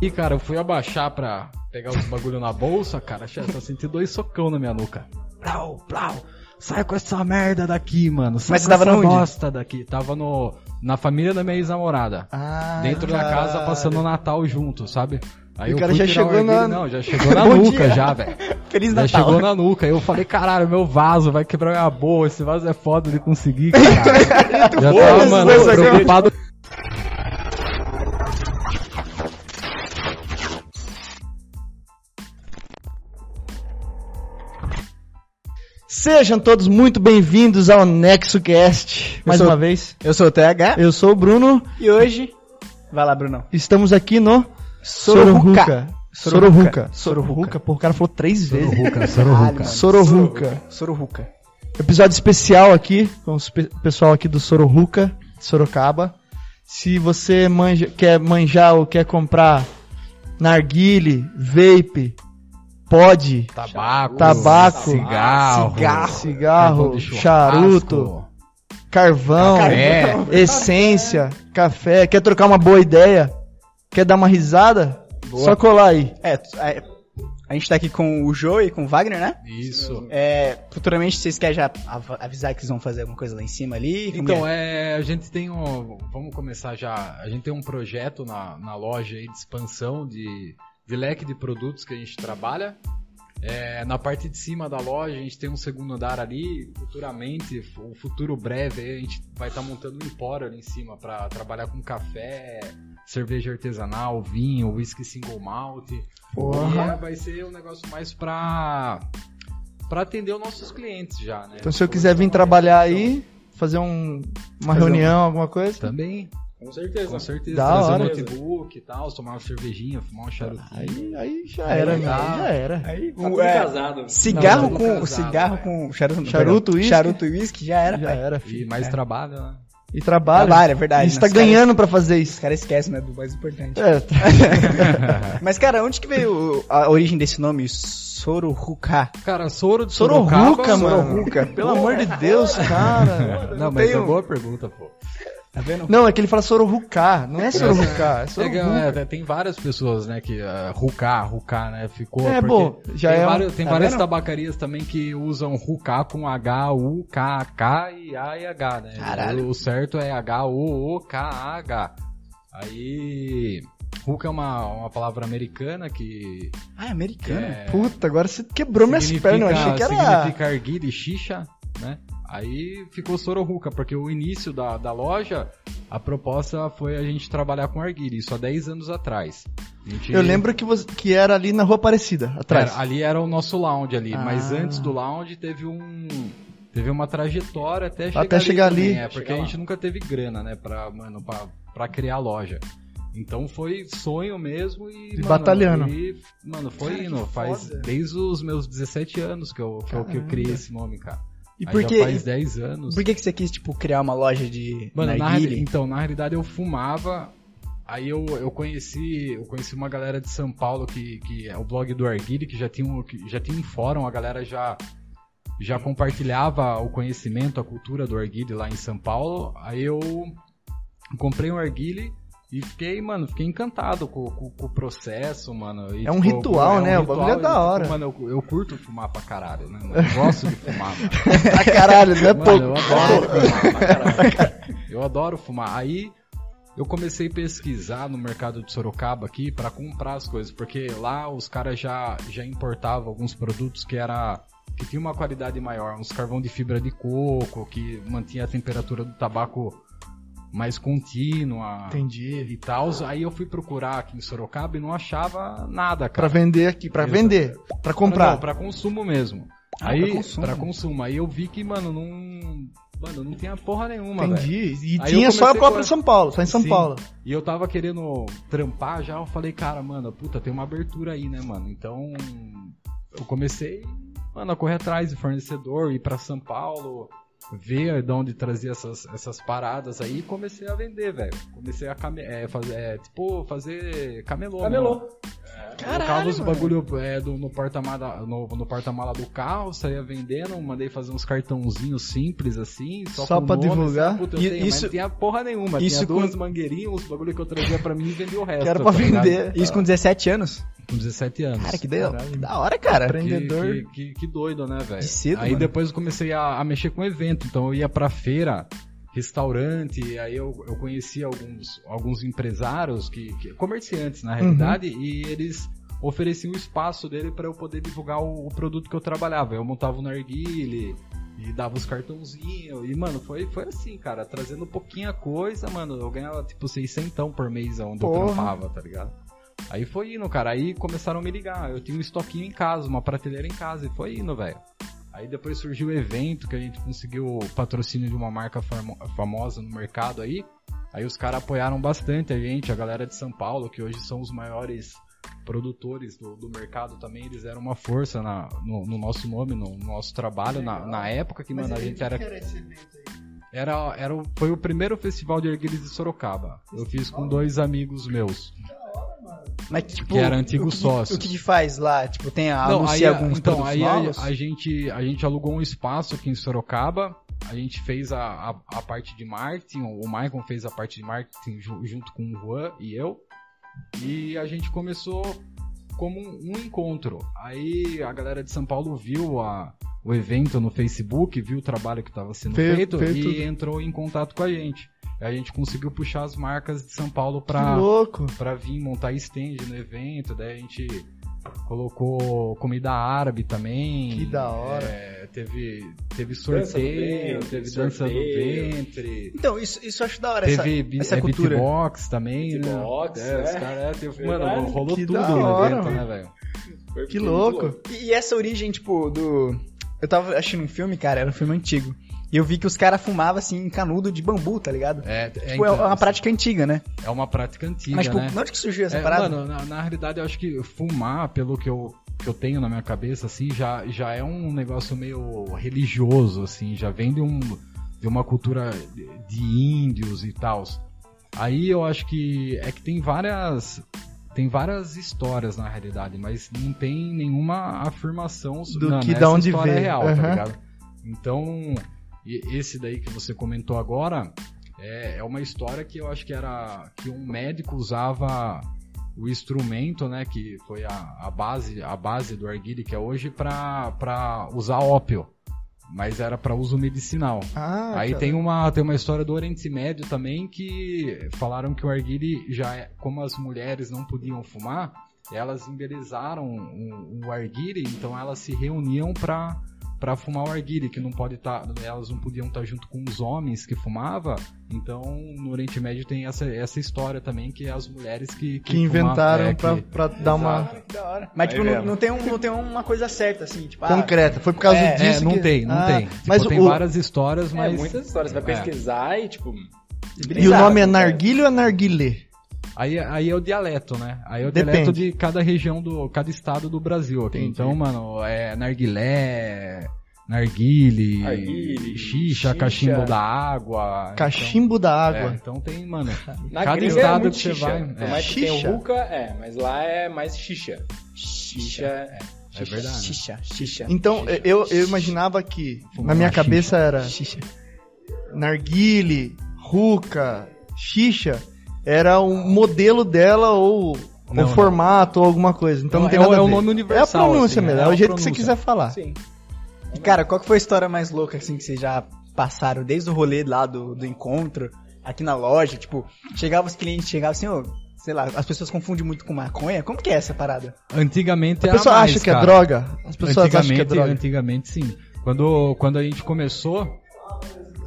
E, cara, eu fui abaixar pra pegar os bagulho na bolsa, cara, chefe, eu senti dois socão na minha nuca. Plau, plau. Sai com essa merda daqui, mano. Sai Mas você tava essa onde? bosta daqui. Tava no, na família da minha ex-namorada. Ah, dentro da casa, passando o Natal junto, sabe? Aí o eu cara já chegou na- Não, já chegou na nuca dia. já, velho. Feliz Já Natal. chegou na nuca. Aí eu falei, caralho, meu vaso vai quebrar minha boa. Esse vaso é foda de conseguir, caralho. já tava, mano, preocupado. Sejam todos muito bem-vindos ao NexoCast. Mais sou- uma vez. Eu sou o TH Eu sou o Bruno. e hoje. Vai lá, Brunão. Estamos aqui no Sororuca. Sororuca. Sororuca. Sororuca. Pô, o cara falou três vezes. Sororuca, Caralho, sororuca. mano. Sororuca. Sororuca. Episódio especial aqui com o pessoal aqui do Sororuca, de Sorocaba. Se você manja, quer manjar ou quer comprar narguile, vape, pod, Tabaco, Tabaco, cigarro, cigarro, churrasco, charuto, carvão, café. essência, café, quer trocar uma boa ideia? Quer dar uma risada? Só colar aí. É, é, a gente tá aqui com o Joe e com o Wagner, né? Isso. É, futuramente vocês querem já av- avisar que vocês vão fazer alguma coisa lá em cima ali? Como Então, é? é, a gente tem um. Vamos começar já. A gente tem um projeto na, na loja aí de expansão de, de leque de produtos que a gente trabalha. É, na parte de cima da loja, a gente tem um segundo andar ali. Futuramente, o futuro breve, a gente vai estar montando um empório ali em cima para trabalhar com café, cerveja artesanal, vinho, whisky single malt. E Porra. é, vai ser um negócio mais pra, pra atender os nossos clientes já, né? Então se eu quiser vir trabalhar aí, fazer um, uma Fazer reunião, alguma coisa. Também. Com certeza. Com certeza. Da Trazer hora. um notebook e tal, tomar uma cervejinha, fumar um charutinho. Aí, aí já Aí era, tá. meu, já era. Aí, Tá tudo é, casado. cigarro Não, com tudo casado, cigarro velho. com charuto, Charuto, uísque? charuto e uísque já era, Já pai. era, E filho. mais É. trabalho, né? E trabalha. Trabalha, é verdade. E tá mas, cara, ganhando pra fazer Os isso. caras esquecem, né, do mais importante. É, Mas, cara, onde que veio a origem desse nome, Soruruca? Cara, soro de Sorocaba, mano. Sororuca. Pelo amor de Deus, cara. Não, mas é boa pergunta, pô. Tá vendo? Não, é que ele fala Sororuca, não é Sororuca, é É, que, Sororuca. é, tem várias pessoas, né, que uh, rucá, rucá, né, ficou... É, bom, já tem é várias, tem tá várias vendo? tabacarias também que usam rucá com H, U, K, K e A e H, né? Caralho. O, certo é H, O, O, K, A, H. Aí... Ruca é uma, uma palavra americana que Ah, é americano. é, Puta, agora você quebrou minhas pernas, eu achei que era... Significa arguilha e xixa, né? Aí ficou Sororuca, porque o início da, da loja, a proposta foi a gente trabalhar com arguilha, isso há 10 anos atrás. Gente- Eu lembro que, você, que era ali na Rua Aparecida, atrás. Era, ali era o nosso lounge ali, Ah. mas antes do lounge teve um... Teve uma trajetória até chegar Até ali. chegar também, ali. É, porque Chegar a gente nunca teve grana, né, pra, mano, pra, pra criar a loja. Então foi sonho mesmo e. E mano, batalhando. E, mano, foi Cara, indo. Faz desde os meus 17 anos que eu, que eu, que eu criei esse nome, cara. E Aí por que, faz 10 anos. por que que você quis, tipo, criar uma loja de Mano, na, então, na realidade eu fumava. Aí eu, eu conheci eu conheci uma galera de São Paulo que, que é o blog do Arguile, que já tinha um, que já tinha um fórum, a galera já já compartilhava o conhecimento, a cultura do Arguile lá em São Paulo. Aí eu comprei um Arguile e fiquei, mano, fiquei encantado com, com- com o processo, mano. E, É um ritual, né? O bagulho é da e, hora. mano, eu, eu curto fumar pra caralho, né? mano? Eu gosto de fumar, mano. Pra caralho, não é Mano, pouco. eu adoro fumar pra caralho. Eu adoro fumar. Aí eu comecei a pesquisar no mercado de Sorocaba aqui pra comprar as coisas, porque lá os caras já, já importavam alguns produtos que era que tinha uma qualidade maior, uns carvão de fibra de coco, que mantinha a temperatura do tabaco mais contínua Entendi. e tal. Aí eu fui procurar aqui em Sorocaba e não achava nada, Pra cara. vender aqui, pra Exato. vender, pra Pra, comprar. não, pra consumo mesmo. Ah, aí, pra consumo. pra consumo. Aí eu vi que, mano, não. Mano, não tinha porra nenhuma. Entendi. E Aí tinha só a própria com- São Paulo, só em São Sim. Paulo. E eu tava querendo trampar já, eu falei, cara, mano, puta, tem uma abertura aí, né, mano? Então, eu comecei, mano, a correr atrás de fornecedor, ir pra São Paulo. Ver de onde trazia essas, essas paradas aí e comecei a vender, velho. Comecei a came é, fazer, é, tipo, fazer camelô. Camelô. Né? Colocava os bagulho é, do, no porta-mala no, no porta do carro, saía vendendo, mandei fazer uns cartãozinhos simples assim, só, só pra nome, divulgar. Puta, eu tenho, isso, não tinha porra nenhuma, isso tinha com... duas mangueirinhas, os bagulho que eu trazia pra mim e vendia o resto. Que era pra tá vender. Isso com 17 anos? Com 17 anos. Cara, que, deu, que da hora, cara. Empreendedor. Que, que, que, doido, né, velho? Aí mano. depois eu comecei a, a mexer com evento, então eu ia pra feira restaurante, aí eu, eu conheci alguns, alguns empresários, que, que comerciantes na realidade, uhum. e eles ofereciam o espaço dele para eu poder divulgar o, o, produto que eu trabalhava. Eu montava o narguile e dava os cartãozinhos, e mano, foi, foi assim, cara, trazendo pouquinha coisa, mano, eu ganhava tipo 600 por mês onde Porra. eu trampava, tá ligado? Aí foi indo, cara, aí começaram a me ligar, eu tinha um estoquinho em casa, uma prateleira em casa, e foi indo, velho. Aí depois surgiu o evento que a gente conseguiu o patrocínio de uma marca famosa no mercado aí. Aí os caras apoiaram bastante a gente, a galera de São Paulo, que hoje são os maiores produtores do, do mercado também, eles eram uma força na, no, no, nosso nome, no, no nosso trabalho, na, na, época que, mano, a gente era... Era, era, foi o primeiro festival de erguilhas de Sorocaba. Eu fiz com dois amigos meus. Mas, tipo, que era antigo o, sócio. O que, que faz lá? Tipo, tem a, Não, aí, alguns então, aí a, a, gente, a gente alugou um espaço aqui em Sorocaba. A gente fez a, a, a parte de marketing, o Michael fez a parte de marketing junto com o Juan e eu. E a gente começou como um, um encontro. Aí a galera de São Paulo viu a, o evento no Facebook, viu o trabalho que estava sendo feito, feito, e entrou em contato com a gente a gente conseguiu puxar as marcas de São Paulo pra, pra vir montar stand no evento, daí a gente colocou comida árabe também. Que da hora. É, teve, teve sorteio, dança teve dança do ventre. Então, isso, isso eu acho da hora, teve essa, essa é, cultura. beatbox também, beatbox, né? É, é. Os caras, teve, mano, rolou que tudo no evento, mano. né, velho? Que louco. E, e essa origem, tipo, do... Eu tava assistindo um filme, cara, era um filme antigo. E eu vi que os caras fumavam assim em canudo de bambu, tá ligado? É, é, tipo, é uma prática antiga, né? É uma prática antiga, Mas, tipo, né? onde que surgiu essa é, parada? Mano, na, na realidade eu acho que fumar, pelo que eu que eu tenho na minha cabeça, assim, já, já é um negócio meio religioso, assim, já vem de, um, de uma cultura de índios e tal. Aí eu acho que é que tem várias tem várias histórias na realidade, mas não tem nenhuma afirmação do não, que da onde história veio. real, uhum. tá ligado? Então, esse daí que você comentou agora é, é uma história que eu acho que era que um médico usava o instrumento, né, que foi a, a base a base do arguile que é hoje para usar ópio, mas era para uso medicinal. Ah, Aí tem uma tem uma história do Oriente Médio também que falaram que o arguile já é, como as mulheres não podiam fumar, elas embelezaram o, o arguile, então elas se reuniam para para fumar o arguile, que não pode estar, tá, elas não podiam estar tá junto com os homens que fumava. Então, no Oriente Médio tem essa, essa história também que é as mulheres que que, que inventaram é, para para dar uma que da hora. Mas tipo, não, não, tem um, não tem uma coisa certa assim, tipo, concreta. Ah, foi por causa é, disso é, não que... tem, não ah, tem. Tipo, mas tem o... várias histórias, mas é, muitas histórias, você vai é. pesquisar e tipo e o nome é narguilho ou é narguilé? Aí, aí é o dialeto, né? Aí é o Depende. dialeto de cada região do, cada estado do Brasil aqui. Entendi. Então, mano, é narguilé, narguile, xixa, cachimbo da água. Cachimbo então, da água. É, então tem, mano, Na cada gringa estado é que você xixa. vai. Por É, mais que tem Xixa? o Ruka, é, mas lá é mais xixa. Xixa é. é verdade. Xixa, xixa. Então, eu, eu imaginava que Fumar na minha cabeça era Xixa. narguile, ruca, xixa, era o modelo dela ou Não, o não. formato ou alguma coisa. Então É não o- tem é nada o a ver. nome universal, É a pronúncia assim, mesmo, é é, o jeito que você pronúncia. quiser falar. Sim. E, cara, qual que foi a história mais louca assim que vocês já passaram desde o rolê lá do, do encontro, aqui na loja? Tipo, chegava os clientes, chegava assim, ô, sei lá, as pessoas confundem muito com maconha. Como que é essa parada? Antigamente A era pessoa mais, acha que é cara. droga? As pessoas acham que é droga. antigamente sim. Quando, quando a gente começou,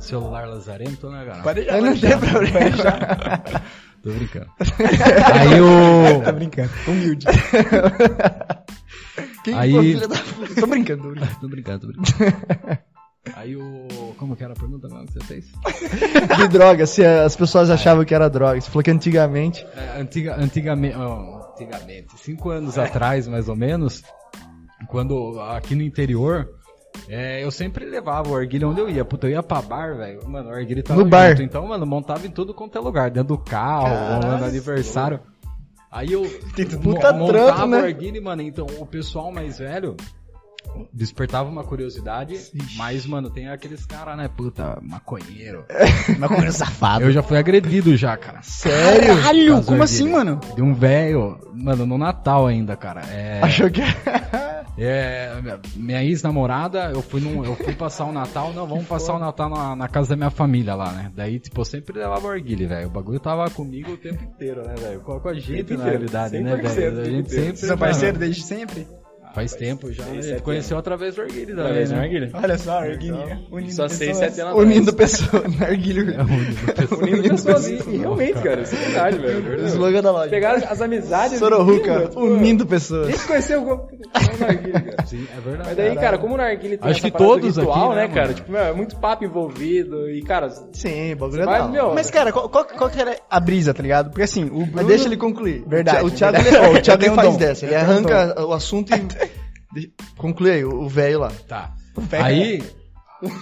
celular lazarento, né, cara? Pode já, não tem já. problema. Tô brincando. Aí o... Tá brincando. Humilde. Quem Aí- filha da puta? Tô brincando. tô brincando. Tô brincando, tô brincando. Aí o... Como que era a pergunta mesmo que você fez? De droga, se as pessoas achavam que era droga. Você falou que antigamente. É, antiga, antigamente, ó, antigamente, cinco anos atrás, mais ou menos, quando aqui no interior É, eu sempre levava o arguilha onde eu ia. Puta, eu ia pra bar, velho. Mano, o arguilha tava No bar. junto. Então, mano, montava em tudo quanto é lugar. Dentro do carro, no aniversário. Aí eu Puta mo- trampo, montava né? o arguilha, mano. Então, o pessoal mais velho despertava uma curiosidade. Mas, mano, tem aqueles caras, né? Puta, maconheiro. Uma coisa safada. Eu já fui agredido já, cara. Sério? Caralho, como assim, mano? De um velho, mano, no Natal ainda, cara. É, Achou que. é, minha- ex-namorada, eu fui num, eu fui passar o Natal, não, vamos passar o Natal na, na casa da minha família lá, né? Daí, tipo, eu sempre levava arguile, velho. O bagulho tava comigo o tempo inteiro, né, velho? Com, com a gente, na inteiro, realidade, né, 100% velho? A gente sempre. Parceiros mano, desde sempre? Faz tempo já. Seis, sete gente conheceu através do arguile também, Através do né? narguilha. Olha só, Arguinha. Unindo Só 6, pessoas. 7 anos. Unindo pessoas. Narguilho. Unindo pessoas. E, realmente, cara, isso é verdade, velho. O slogan da loja. Pegar as, amizades. Sororuca, tipo, unindo pessoas. gente conheceu o o narguilha, cara. Sim, é verdade. Mas daí, cara, como o narguilha tem Acho que todos ritual, aqui, né, né, cara? mano? Tipo, meu, é muito papo envolvido e, cara, Sim, o bagulho é vai, hora. meu, Mas, cara, qual, qual, qual que era a brisa, tá ligado? Porque assim, o Mas Bruno- deixa ele concluir. Verdade, O Thiago, verdade. ele, ó, o Thiago ele faz dessa. Ele arranca o assunto e. Conclui aí, o velho lá. Tá. Aí,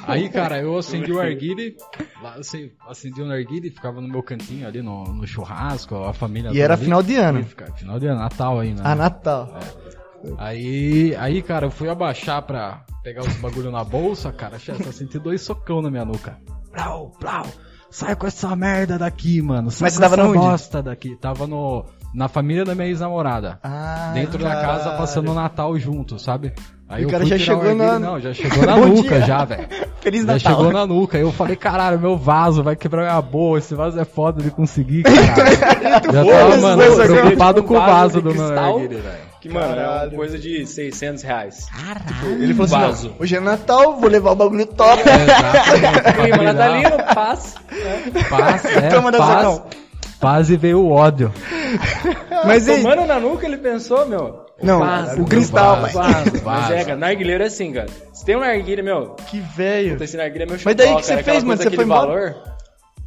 aí, cara, eu acendi o arguile, lá, assim, acendi o narguile, ficava no meu cantinho ali no, no churrasco, a família. E era ali. final de ano. E fica- Final de ano, Natal ainda. Ah, né? Natal. Aí, aí, cara, eu fui abaixar pra pegar os bagulho na bolsa, cara, chefe, eu senti dois socão na minha nuca. Plau, plau. Sai com essa merda daqui, mano. Sai Mas com você tava essa bosta daqui. Tava no, na família da minha ex-namorada. Ah, dentro da casa, caralho. passando o Natal junto, sabe? Aí O eu cara já chegou na- Não, já chegou na nuca dia. já, velho. Feliz Já Natal. chegou na nuca. Eu falei, caralho, meu vaso vai quebrar minha boa. Esse vaso é foda de conseguir, cara. já tava, mano, preocupado com o vaso do meu velho. que, mano, é Caralho. uma coisa de 600 reais. Ele falou assim: Vaso. não, hoje é Natal, vou levar o bagulho top. Exatamente. Clima natalino, paz. Paz, é, Toma da paz, sacão. Paz e veio o ódio. Mas aí, Tomando na nuca, ele pensou, meu. Não, vaso, o cristal, vaso. pai. Vaso. Mas Vaso. é, cara, narguilheiro é assim, cara. Se tem um narguilha, meu, Que velho. esse narguilha é meu Mas daí que você cara, fez, mano? Você foi embora? valor.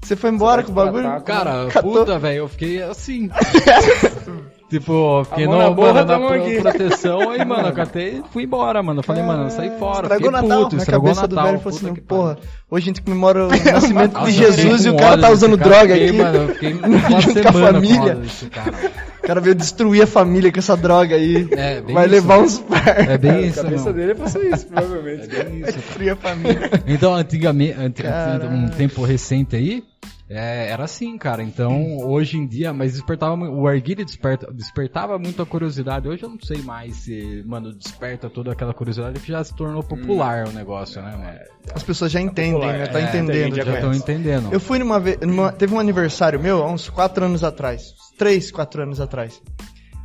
Você foi embora com o bagulho? Cara, Catou. puta, velho, eu fiquei assim. tipo, A no, na boca, mano, na pro- aqui. proteção aí, mano, eu catei e fui embora, mano. Eu falei, mano, saí fora. Estragou fiquei Natal. puto, Na estragou cabeça do Natal. velho falou assim: que porra, hoje a gente comemora o nascimento de Jesus e o cara tá usando cara. droga aqui. Mano, eu fiquei uma Junto com a família. O cara veio destruir a família com essa droga aí. É, bem Vai isso. levar uns par. É bem A isso, cabeça não. dele é fazer isso, provavelmente. É bem isso. Destruir a família. Então, antigamente, Caralho. um tempo recente aí, é, era assim, cara. Então, hoje em dia, mas despertava, o arguile desperta, despertava muito a curiosidade. Hoje eu não sei mais se, mano, desperta toda aquela curiosidade que já se tornou popular o negócio, né, mano? As pessoas já entendem, né? Tá É, entendendo. já estão entendendo. Eu fui numa vez, numa- teve um aniversário meu, há uns 4 anos atrás. 3, 4 anos atrás.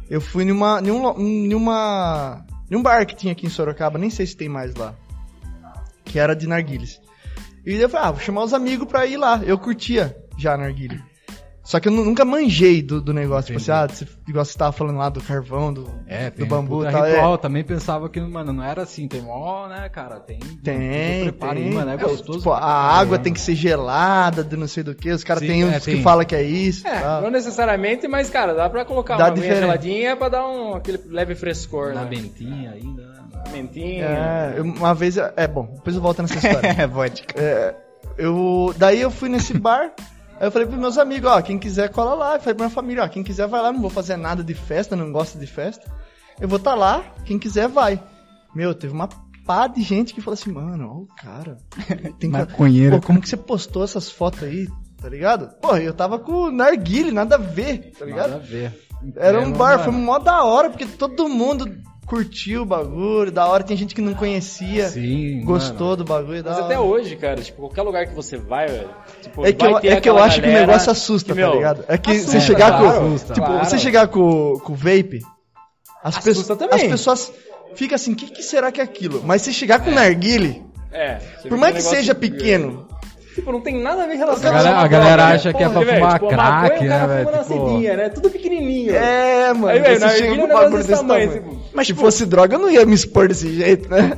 Eu fui numa, num, lo- numa, num bar que tinha aqui em Sorocaba, nem sei se tem mais lá. Que era de narguilhas. E eu falei, ah, vou chamar os amigos pra ir lá. Eu curtia já narguilha. Só que eu nu- nunca manjei do, do negócio. Tipo assim, ah, você, igual você tava falando lá do carvão, do, É, do bambu e tal. ritual. É, Também pensava que, mano, não era assim. Tem mó, né, cara? Tem. tem, preparo tem. mano. É É, gostoso. tipo, a água tem que ser gelada, de não sei do que. Os caras tem uns é, que falam que é isso. É, tal. não necessariamente, mas, cara, dá pra colocar Dá uma geladinha pra dar um, aquele leve frescor, Na né? bentinha ainda, né? Mentinha. É, eu- uma vez, é bom, depois eu volto nessa história. É, vodka. É, eu, daí eu fui nesse bar, aí eu falei pros meus amigos, ó, quem quiser cola lá. Eu falei pra minha família, ó, quem quiser vai lá, não vou fazer nada de festa, não gosto de festa. Eu vou estar lá, quem quiser vai. Meu, teve uma pá de gente que falou assim, mano, ó o cara. Tem Maconheiro. Pô, como que você postou essas fotos aí, tá ligado? Pô, eu tava com o narguile, nada a ver, tá ligado? Nada a ver. Era um bar, mano. foi mó da hora, porque todo mundo curtiu o bagulho, da hora, tem gente que não conhecia, Sim, gostou do bagulho, da Mas hora. até hoje, cara, tipo, qualquer lugar que você vai, velho. Tipo, É que, vai eu, ter é que eu acho que o negócio assusta, que, tá meu, ligado? É que assusta, você chegar claro, com. assusta. Tipo, claro. você chegar com, com o vape, as, Assusta pessoas também. as pessoas ficam assim, o que, que será que é aquilo? Mas se chegar com o narguile, É. por mais que seja pequeno, Tipo, não tem nada a ver em relação A galera- a galera acha que é pra fumar crack, né, velho? Tipo, Tipo- né? Tudo pequenininho. é, mano, Aí, velho, você chega com é um bagulho desse tamanho, tamanho. tipo, Mas se fosse droga, eu não ia me expor desse jeito, né?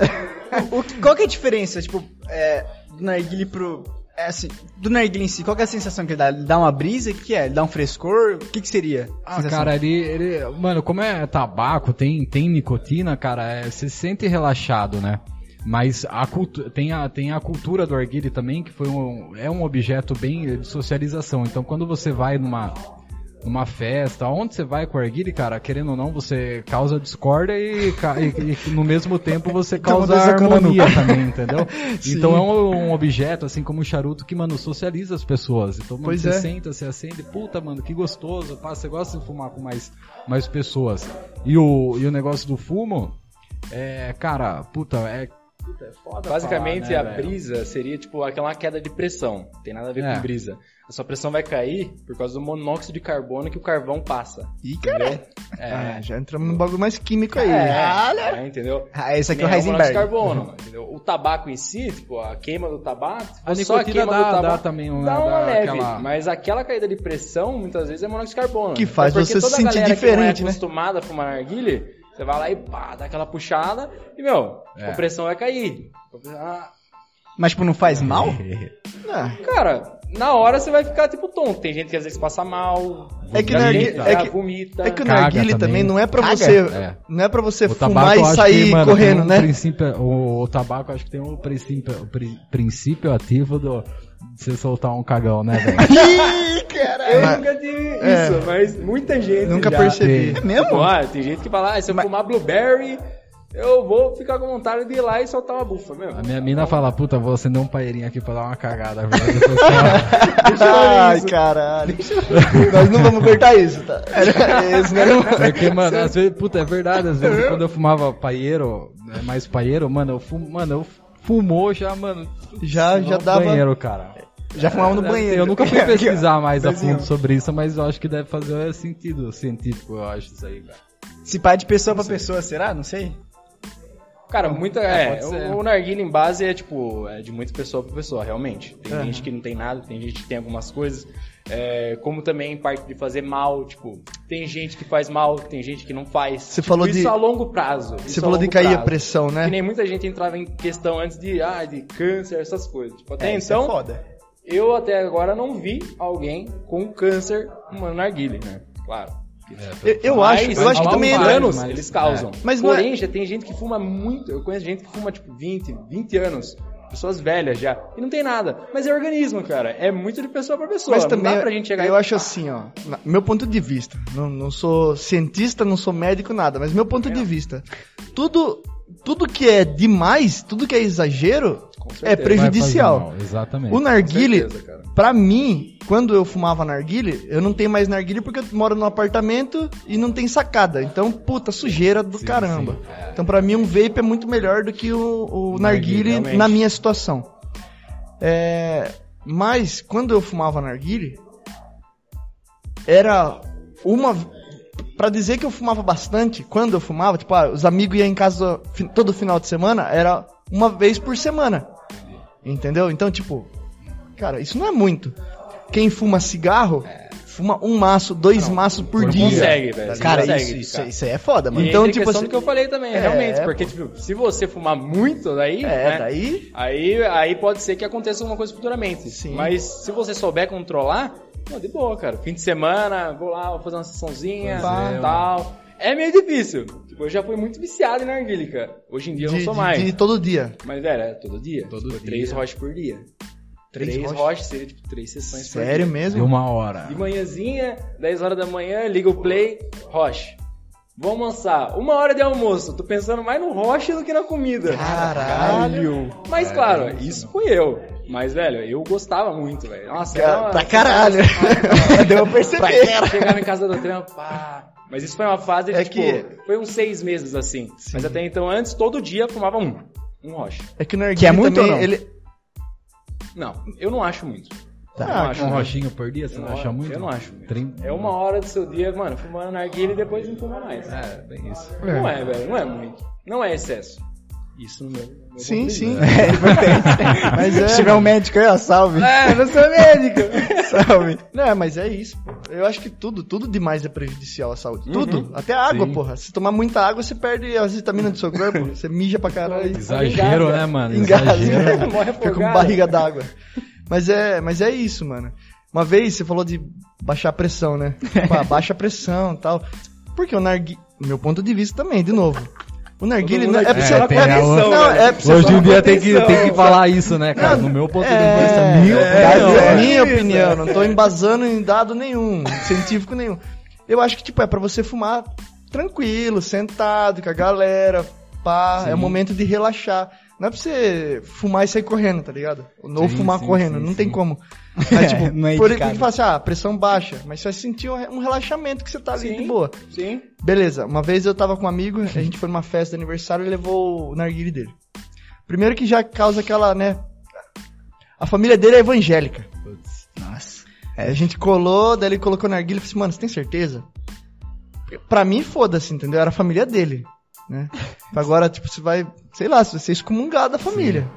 Qual que é a diferença, tipo, é, do narguile pro... É assim, do narguile em si, qual que é a sensação que ele dá? Ele dá uma brisa? O que é? Ele dá um frescor? O que que seria? Ah, sensação? cara, ele, ele. Mano, como é tabaco, tem, tem nicotina, cara, é, você se sente relaxado, né? Mas a tem, a, tem a cultura do arguile também, que foi um, é um objeto bem de socialização. Então quando você vai numa, numa festa, onde você vai com o arguile, cara, querendo ou não, você causa discórdia e, e- e no mesmo tempo você causa harmonia também, entendeu? Então é um, um objeto, assim como o charuto, que, mano, socializa as pessoas. Então, mano, Pois você é. senta, você acende, puta, mano, que gostoso, pá, você gosta de fumar com mais, mais pessoas. E o, e o negócio do fumo, é, cara, puta, é... Puta, é foda Basicamente, falar, a né, velho? brisa seria tipo aquela queda de pressão. Não tem nada a ver É. com brisa. A sua pressão vai cair por causa do monóxido de carbono que o carvão passa. Ih, cara. É. Ah, já entramos num bagulho mais químico aí. É, entendeu? Ah, esse aqui é o monóxido Heisenberg. de carbono, entendeu? O tabaco em si, tipo, a queima do tabaco, A só a nicotina queima dá, do dá tabaco, também um, dá uma dá leve, aquela... mas aquela caída de pressão, muitas vezes, é monóxido de carbono. Que faz Até porque você se a sentir galera diferente, que não né? é acostumada a fumar narguile, você vai lá e pá, dá aquela puxada e, meu, É. a pressão vai cair. Ah, Mas, tipo, não faz mal? Ah, Cara, na hora você vai ficar tipo tonto. Tem gente que às vezes passa mal, É que vomita, nargui- é que- vomita. é que o narguile também. também não é pra Caga? você, É. não é pra você O fumar e sair que, mano, correndo, um né? Princípio, o, o tabaco, acho que tem um princípio, o pri- princípio ativo do, você soltar um cagão, né, velho? Ih, caralho. Eu Mas- nunca tive É. isso, mas muita gente Nunca já. percebi. É mesmo? Tipo, ah, tem gente que fala, ah, se eu Mas- fumar blueberry, eu vou ficar com vontade de ir lá e soltar uma bufa, meu. A minha mina fala, puta, vou acender um paeirinho aqui pra dar uma cagada. Ai, caralho. Nós não vamos cortar isso, tá? Esse não é Porque, mano, às vezes, puta, é verdade, às vezes quando eu fumava paeiro, né, mais paeiro, mano, eu fumo, mano, eu fumou já, mano. Já, já dava. banheiro, cara. Já fumava no É, banheiro. Eu nunca fui pesquisar mais a fundo sobre isso, mas eu acho que deve fazer sentido científico, eu acho isso aí, cara. Se pá de pessoa pra pessoa, será? Não sei. Cara, muita. É, ser. o, narguilha em base é tipo, é de muita pessoa pra pessoa, realmente. Tem Aham. gente que não tem nada, tem gente que tem algumas coisas. É, como também parte de fazer mal, tipo, tem gente que faz mal, tem gente que não faz. Você Tipo, falou isso de- a longo prazo. Você a falou de cair a prazo. pressão, né? Que nem muita gente entrava em questão antes de, ah, de câncer, essas coisas. Tipo, até É, isso é então, foda. eu até agora não vi alguém com câncer no narguile, né? Claro. Eu, eu Mas, acho, eu acho que também entra. anos mas- eles causam. é. Mas não é- Porém, já tem gente que fuma muito. Eu conheço gente que fuma tipo 20, 20 anos. Pessoas velhas já. E não tem nada. Mas é organismo, cara. É muito de pessoa pra pessoa. Mas não também, dá pra gente chegar eu e... acho assim, ó, meu ponto de vista, não, não sou cientista, não sou médico, nada, mas meu ponto de vista, tudo, tudo que é demais, tudo que é exagero, é prejudicial. Exatamente. O narguile, pra mim, quando eu fumava narguile, eu não tenho mais narguile porque eu moro num apartamento e não tem sacada. Então, puta, sujeira do Sim, caramba. sim, é. Então, pra mim, um vape é muito melhor do que o, o narguile na minha situação. É, mas, quando eu fumava narguile, era uma... Pra dizer que eu fumava bastante, quando eu fumava, tipo, ah, os amigos iam em casa todo final de semana, era uma vez por semana. Entendeu? Então, tipo, cara, isso não é muito. Quem fuma cigarro, fuma um maço, dois maços por Não dia. consegue, velho. Você Cara, consegue isso, isso, isso aí é foda, mano. E Então, tipo questão assim- do que eu falei também, É, realmente. é, Porque, tipo, se você fumar muito daí, É, né, daí. Aí, aí pode ser que aconteça alguma coisa futuramente. Sim. Mas se você souber controlar, pô, de boa, cara. Fim de semana, vou lá, vou fazer uma sessãozinha, um- tal. É meio difícil. Tipo, eu já fui muito viciado em narguile, cara. Hoje em dia eu não De, sou de- mais. de todo dia. Mas, velho, é todo dia. Todo Tipo, dia. Três roches por dia. Três Três, roches? roches seria, tipo, três sessões por Sério dia. De mesmo? uma hora. De manhãzinha, 10 horas da manhã, liga o play, roche. Vou almoçar. Uma hora de almoço. Tô pensando mais no roche do que na comida. Caralho. Mas, claro, isso fui eu. Mas, velho, eu gostava muito, velho. Nossa, Cara, era uma- pra caralho. Deu pra perceber. Chegava em casa do trampo, pá. Mas isso foi uma fase de, É tipo, que- foi uns seis meses assim. Mas até então, antes, todo dia fumava um. Um roche. É que o narguile Que é muito também, ou não? ele... Não, eu não acho muito. Tá, eu não acho Um muito. rochinho por dia, você Eu não acha muito? Eu não acho muito. Trin- É uma hora do seu dia, mano, fumando narguilha e depois não fuma mais. É, bem isso. Não é, velho, não é muito. Não é excesso. Isso no meu, no meu Sim, sim. vista. É importante. Mas Se é... tiver um médico aí, ó, salve. É, não sou médico. Salve. Não, mas é isso, pô. Eu acho que tudo, tudo demais é prejudicial à saúde. Uhum. Tudo. Até a água, Sim. porra. Se tomar muita água, você perde as vitaminas do seu corpo. Você mija pra caralho. Exagero, né, mano? Engasa. Exagero. Morre Fica com barriga d'água. Mas é, mas é isso, mano. Uma vez você falou de baixar a pressão, né? Pá, baixa a pressão e tal. Porque o nargui... Meu ponto de vista também, de novo. O narguile não é pra você... É, tem é, a outra- não, é pra Hoje em dia tem que, tem que falar isso, né, cara? No meu ponto de vista, É, minha é, opinião, é, é. minha opinião, não tô embasando em dado nenhum, científico nenhum. Eu acho que, tipo, é pra você fumar tranquilo, sentado, com a galera, pá, é o momento de relaxar. Não é pra você fumar e sair correndo, tá ligado? Ou Sim, fumar sim, correndo, sim, não tem como. Mas, tipo, não é por porque fala assim, ah, pressão baixa, mas você vai sentir um, relaxamento que você tá ali Sim. de boa. Sim. Beleza, uma vez eu tava com um amigo, a gente foi numa festa de aniversário e levou o narguile dele. Primeiro que já causa aquela, né? A família dele é evangélica. Putz. Nossa. Aí a gente colou, daí ele colocou na narguilha e falou assim, mano, você tem certeza? Pra mim, foda-se, entendeu? Era a família dele, né? Agora, tipo, você vai, sei lá, você vai ser excomungado da família.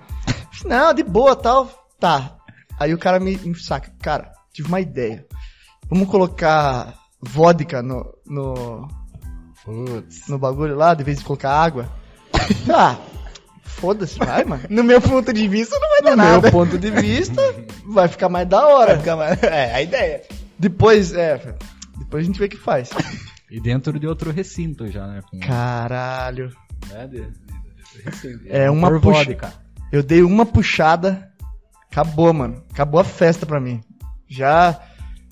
Falei, Não, de boa, tal. Tá. Aí o cara me, me saca, cara, tive uma ideia. Vamos colocar vodka no, no, Putz. no bagulho lá, de vez de colocar água. Ah, foda-se, vai, mano. No meu ponto de vista, não vai dar No nada. meu ponto de vista, vai ficar mais da hora. É, a ideia. Depois, é, depois a gente vê o que faz. E dentro de outro recinto já, né? Com, Caralho. né, de- de- de recinto. É uma Por puxa- vodka. Eu dei uma puxada, acabou, mano. Acabou a festa pra mim. Já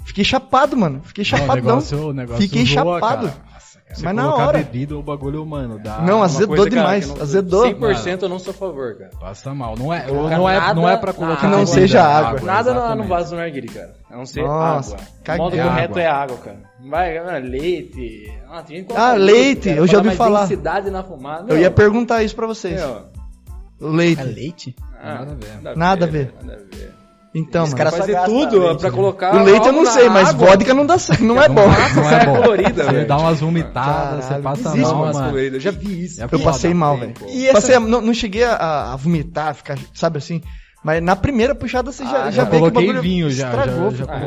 fiquei chapado, mano. Fiquei Não, o chapadão. negócio, o negócio Fiquei zoa, chapado. cara. Nossa, cara. Você Mas na hora. bebida ou bagulho humano, dá Não, azedou Coisa, cara, demais. que não- azedou. 100% eu não sou a favor, cara. Passa mal. Não é, Cara, não é, nada- não é pra colocar Que não seja água. Nada no, no exatamente. vaso do narguile, cara. A não ser Nossa, água. O modo correto Água. é água, cara. Vai, leite. Ah, tem gente que Ah, leite, cara, eu já ouvi falar. densidade na fumada. Eu ia perguntar isso pra vocês. Meu, Leite. É leite? ah, Nada a ver. Nada a ver. Nada a ver. Então, Os caras gasta tudo leite, pra né? colocar. O leite eu não sei, mas água. vodka não dá certo, não é bom. Não é colorida, Você dá umas vomitadas, Caralho, você passa mal, umas mano. coloridas, Eu já vi isso. É Eu foda, passei mal, velho. E Passei, não, não cheguei a, a vomitar, ficar, sabe assim? Mas na primeira puxada você já, Ah, já Já vê que o coloquei bagulho vinho, já. estragou. já, já,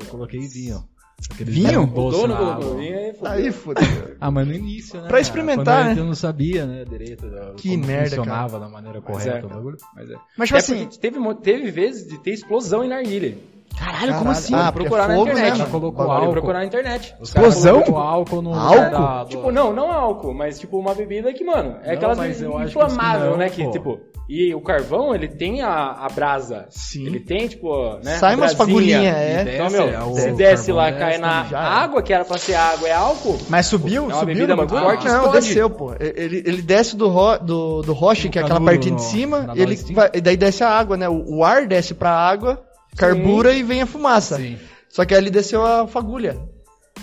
já coloquei vinho. Vinho? doce O dono na colocou água. vinho aí, fodeu. Aí, fodeu. Ah, mas no início, né? Pra cara? experimentar, né? Eu não sabia, né, direito da, Que como merda, funcionava da maneira Mas correta é, o bagulho. Mas é. Mas, tipo É assim, teve, teve vezes de ter explosão em narguilha. Caralho, como Caralho. assim? Ah, porque procurar é na fogo, internet. né, colocou álcool. procurar na internet. Os caras Explosão? colocou álcool no Álcool? da- do- Tipo, não, não álcool, mas tipo uma bebida que, mano, é Não, aquelas mas eu acho que inflamável, isso né? não, Que, tipo, e o carvão, ele tem a, a brasa. Sim. Ele tem, tipo, né? Sai a umas fagulhinhas, é. E Então, meu, é, se desce lá, desce, cai na água, que era pra ser água, é álcool. Mas subiu? É subiu bebida no muito forte. Não, explode. desceu, pô. Ele, ele desce do, ro, do, do roche, que é aquela partinha de cima, ele vai, e daí desce a água, né? O, o ar desce pra água, carbura e vem a fumaça. Sim. Só que ele desceu a fagulha.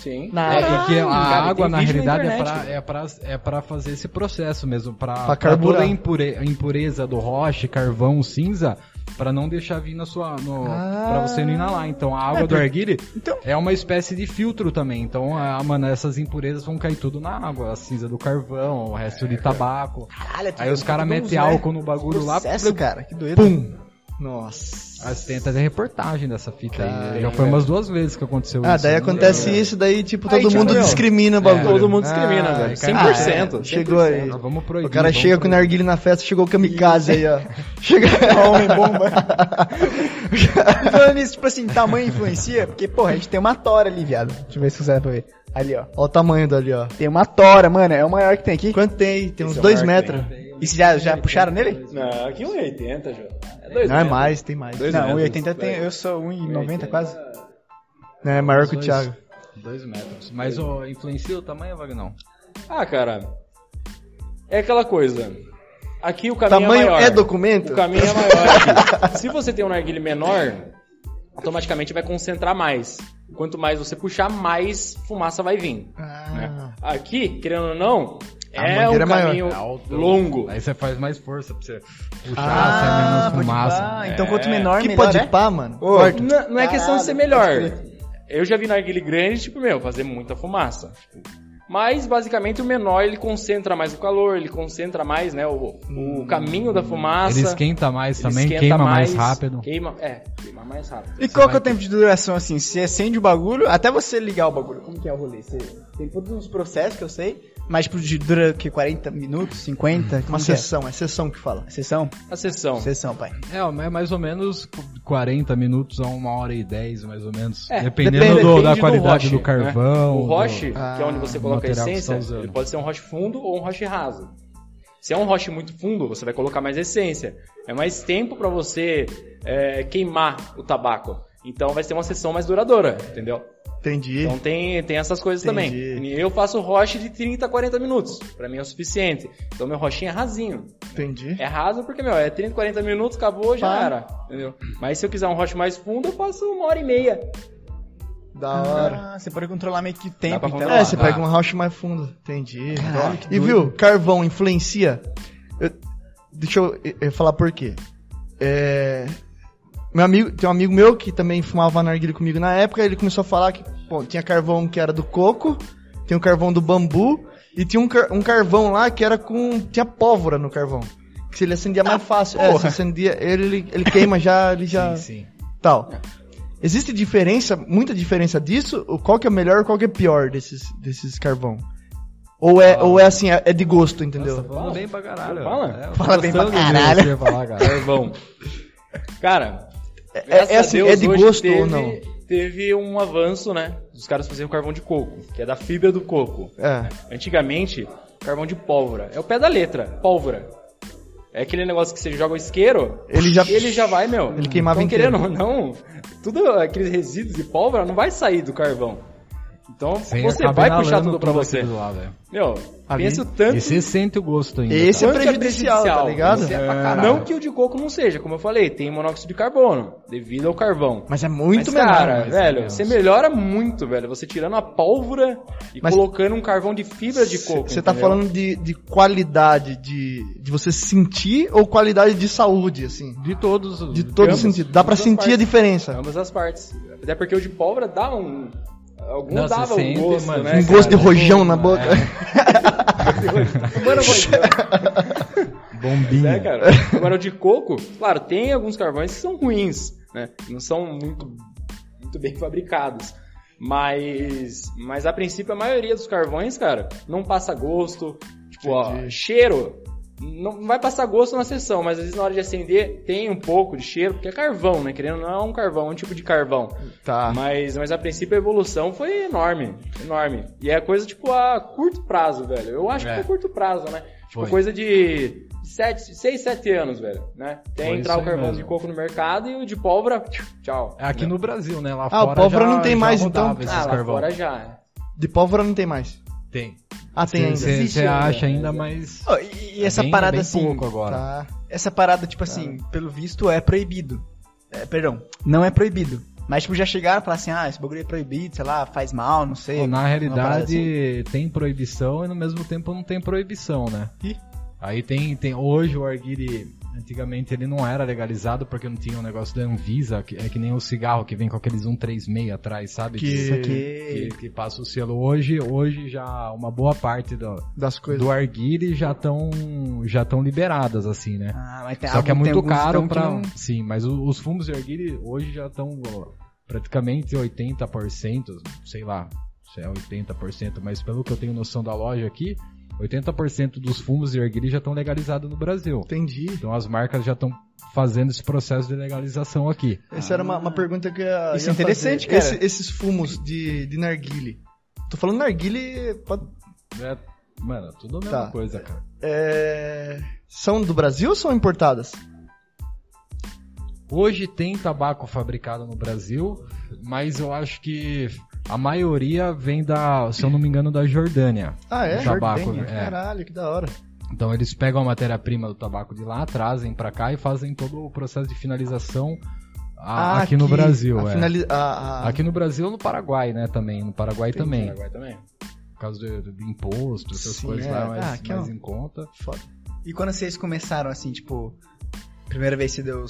Sim. Na É água. porque a cara, água, tem na na realidade, é pra, é, pra, é pra fazer esse processo mesmo. Pra, Pra pra toda a impure- a impureza do roche, carvão, cinza, pra não deixar vir na sua. No, Ah. Pra você não inalar. Então a água É, do arguile Então- é uma espécie de filtro também. Então, ah, mano, essas impurezas vão cair tudo na água. A cinza do carvão, o resto de tabaco. Caralho, é Aí os caras metem né? álcool no bagulho lá. Processo, cara, que doido. Pum! Nossa. Mas tem até reportagem dessa fita aí. Já foi umas duas vezes que aconteceu Ah, isso. daí né? acontece isso, daí tipo, Aí, todo tipo, mundo discrimina o bagulho. Todo mundo discrimina, Ah, velho. cara, 100%. ah, é. Chegou aí. 100%. Vamos proibir. O cara vamos chega com o proibir. narguile na festa, chegou o kamikaze aí, ó. Chega... Homem bomba. E falando nisso, tipo assim, tamanho influencia? Porque, porra, a gente tem uma tora ali, viado. Deixa eu ver se você dá pra ver. Ali, ó. Ó o tamanho dali, ó. Tem uma tora, mano. É o maior que tem aqui. Quanto tem? Tem uns Esse é metros. E vocês já, já puxaram nele? Não, aqui 1,80, Jô. É dois Não, é metros. mais, tem mais. Dois Não, metros, 1,80 tem. Eu sou 1,90 quase. É maior que o Thiago. Dois metros. Mas ó, influencia o tamanho, Vagnão? Ah, cara. É aquela coisa. Aqui o caminho Tamanho é maior. é documento? O caminho é maior. Se você tem um narguile menor, automaticamente vai concentrar mais. Quanto mais você puxar, mais fumaça vai vir. né? Ah, Aqui, querendo ou não, A é um é maior. caminho É alto. longo. Aí você faz mais força pra você puxar, Ah, sai menos pode fumaça. pá. Então É. quanto menor, que melhor pode é? pá, mano? Ô. Não, não é questão de ser melhor. Eu já vi narguile grande, tipo, meu, fazer muita fumaça. Mas, basicamente, o menor, ele concentra mais o calor, ele concentra mais, né, o, o caminho da fumaça. Ele esquenta mais Ele também, esquenta queima mais, rápido. Queima, é, queima mais rápido. E qual que é o tempo de duração, assim? Você acende o bagulho, até você ligar o bagulho. Como que é o rolê? Você tem todos os processos que eu sei, Mas tipo, de- dura o quê? 40 minutos? 50? Uma Como que é? sessão, é sessão que fala. Sessão? A sessão. Sessão, pai. É, é mais ou menos 40 minutos a uma hora e 10, mais ou menos. É, dependendo depende- do- da depende do qualidade do, roche, carvão. O roche, do- que é onde você coloca a material que você essência, tá usando. ele pode ser um roche fundo ou um roche raso. Se é um roche muito fundo, você vai colocar mais essência. É mais tempo para você é, queimar o tabaco. Então vai ser uma sessão mais duradoura, entendeu? Entendi. Então tem, tem essas coisas Entendi. também. Eu faço roche de 30 a 40 minutos. Pra mim é o suficiente. Então meu rochinho é rasinho. Entendi. É raso porque, meu, é 30, 40 minutos, acabou, já era. Entendeu? Mas se eu quiser um roche mais fundo, eu faço uma hora e meia. Da hora. Ah, você pode controlar meio que o tempo, então. É, você Ah. pega um roche mais fundo. Entendi. Que e viu, carvão influencia? Eu- deixa eu, eu falar por quê. É, meu amigo, tem um amigo meu que também fumava narguilha comigo na época, ele começou a falar que bom, tinha carvão que era do coco, tinha o carvão do bambu e tinha um, car- um carvão lá que era com tinha pólvora no carvão. Que se ele acendia mais fácil, é, se acendia, ele, ele, queima já, ele já Sim, sim. tal. Existe diferença, muita diferença disso? Qual que é melhor, qual que é pior desses, desses carvão? Ou é, ou é assim, é é de gosto, entendeu? Nossa, falando bem pra caralho. Fala. É, Fala bem pra caralho. falar, cara. Carvão. Cara, É, é assim, Deus, é de gosto teve, ou não? Teve um avanço, né? Dos caras faziam carvão de coco, que é da fibra do coco. É. Antigamente, carvão de pólvora. É o pé da letra, pólvora. É aquele negócio que você joga o isqueiro, Ele já- ele já vai, meu. Ele queimava então, inteiro. querendo ou não, tudo aqueles resíduos de pólvora não vai sair do carvão. Então Sem você vai puxar tudo pra você. Lá, velho. Meu, Ali- pensa o tanto e você sente o gosto ainda. Esse é cara. Quanto é prejudicial, tá ligado? É caralho. Não que o de coco não seja, como eu falei, tem monóxido de carbono, devido ao carvão. Mas é muito Mas, cara, mas- velho, você melhora muito, velho. Você tirando a pólvora e Mas- colocando um carvão de fibra de coco. Você tá falando de, de qualidade de, de você sentir ou qualidade de saúde, assim? De todos os... De todo ambos, sentido. Dá pra sentir a partes. diferença. Ambas as partes. Até porque o de pólvora dá um. Algum você dava um gosto, mano, né? Um cara, gosto de é rojão bom, na boca. Mano, rojão. Bombinha. né, cara? Agora o de coco, claro, tem alguns carvões que são ruins, né? Não são muito, muito bem fabricados. Mas, mas a princípio a maioria dos carvões, cara, não passa gosto. Tipo, ó, cheiro. Não vai passar gosto na sessão, mas às vezes na hora de acender tem um pouco de cheiro, porque é carvão, né? Querendo ou não é um carvão, é um tipo de carvão. Tá. Mas, mas a princípio a evolução foi enorme, enorme. E é coisa tipo a curto prazo, velho. Eu acho É. que foi curto prazo, né? Tipo Foi. coisa de 6, 7 anos, velho, né? Até Foi entrar o carvão mesmo. de coco no mercado e o de pólvora, tchau. É aqui no Brasil, né? Lá Ah, o fora pólvora já- não tem mais, então? Ah, lá carvão. fora já. De pólvora não tem mais. Tem. Ah, tem ainda. Você acha ainda, mas... Ó, e, e é essa bem- parada é bem assim, pouco agora. Tá. essa parada tipo assim, pelo visto é proibido. É, perdão, não é proibido. Mas tipo já chegaram e falaram assim, ah, esse bagulho é proibido, sei lá, faz mal, não sei. Pô, na realidade, assim. tem proibição e no mesmo tempo não tem proibição, né? Ih. Aí tem, tem hoje o arguile, antigamente ele não era legalizado porque não tinha o negócio da Anvisa, que é que nem o cigarro que vem com aqueles 136 atrás, sabe? Que- Isso que, aqui. que passa o selo. Hoje, hoje já uma boa parte do, Das coisas. do arguile já estão já tão liberadas, assim, né? Ah, mas tem, Só que é muito caro pra. não- Sim, mas os fumos de arguile hoje já estão praticamente 80%, sei lá, se é 80%, mas pelo que eu tenho noção da loja aqui, 80% dos fumos de arguile já estão legalizados no Brasil. Entendi. Então as marcas já estão fazendo esse processo de legalização aqui. Essa era uma, uma pergunta que eu ia, Isso ia é interessante, fazer. cara. Esse- esses fumos de, de narguile. Tô falando narguile, pode- É, mano, tudo a mesma Tá. coisa, cara. é, são do Brasil ou são importadas? Hoje tem tabaco fabricado no Brasil, mas eu acho que a maioria vem da, se eu não me engano, da Jordânia. Ah, é? Tabaco, Jordânia. é. Caralho, que da hora. Então eles pegam a matéria-prima do tabaco de lá, trazem pra cá e fazem todo o processo de finalização a- Ah, aqui no Brasil. a é. finali- a- a- Aqui no Brasil e no Paraguai, né, também. No Paraguai também. Paraguai também. Por causa do, do imposto, essas Sim, coisas é. lá mais, Ah, aqui é mais um- em conta. Foda. E quando vocês começaram assim, tipo, primeira vez que deu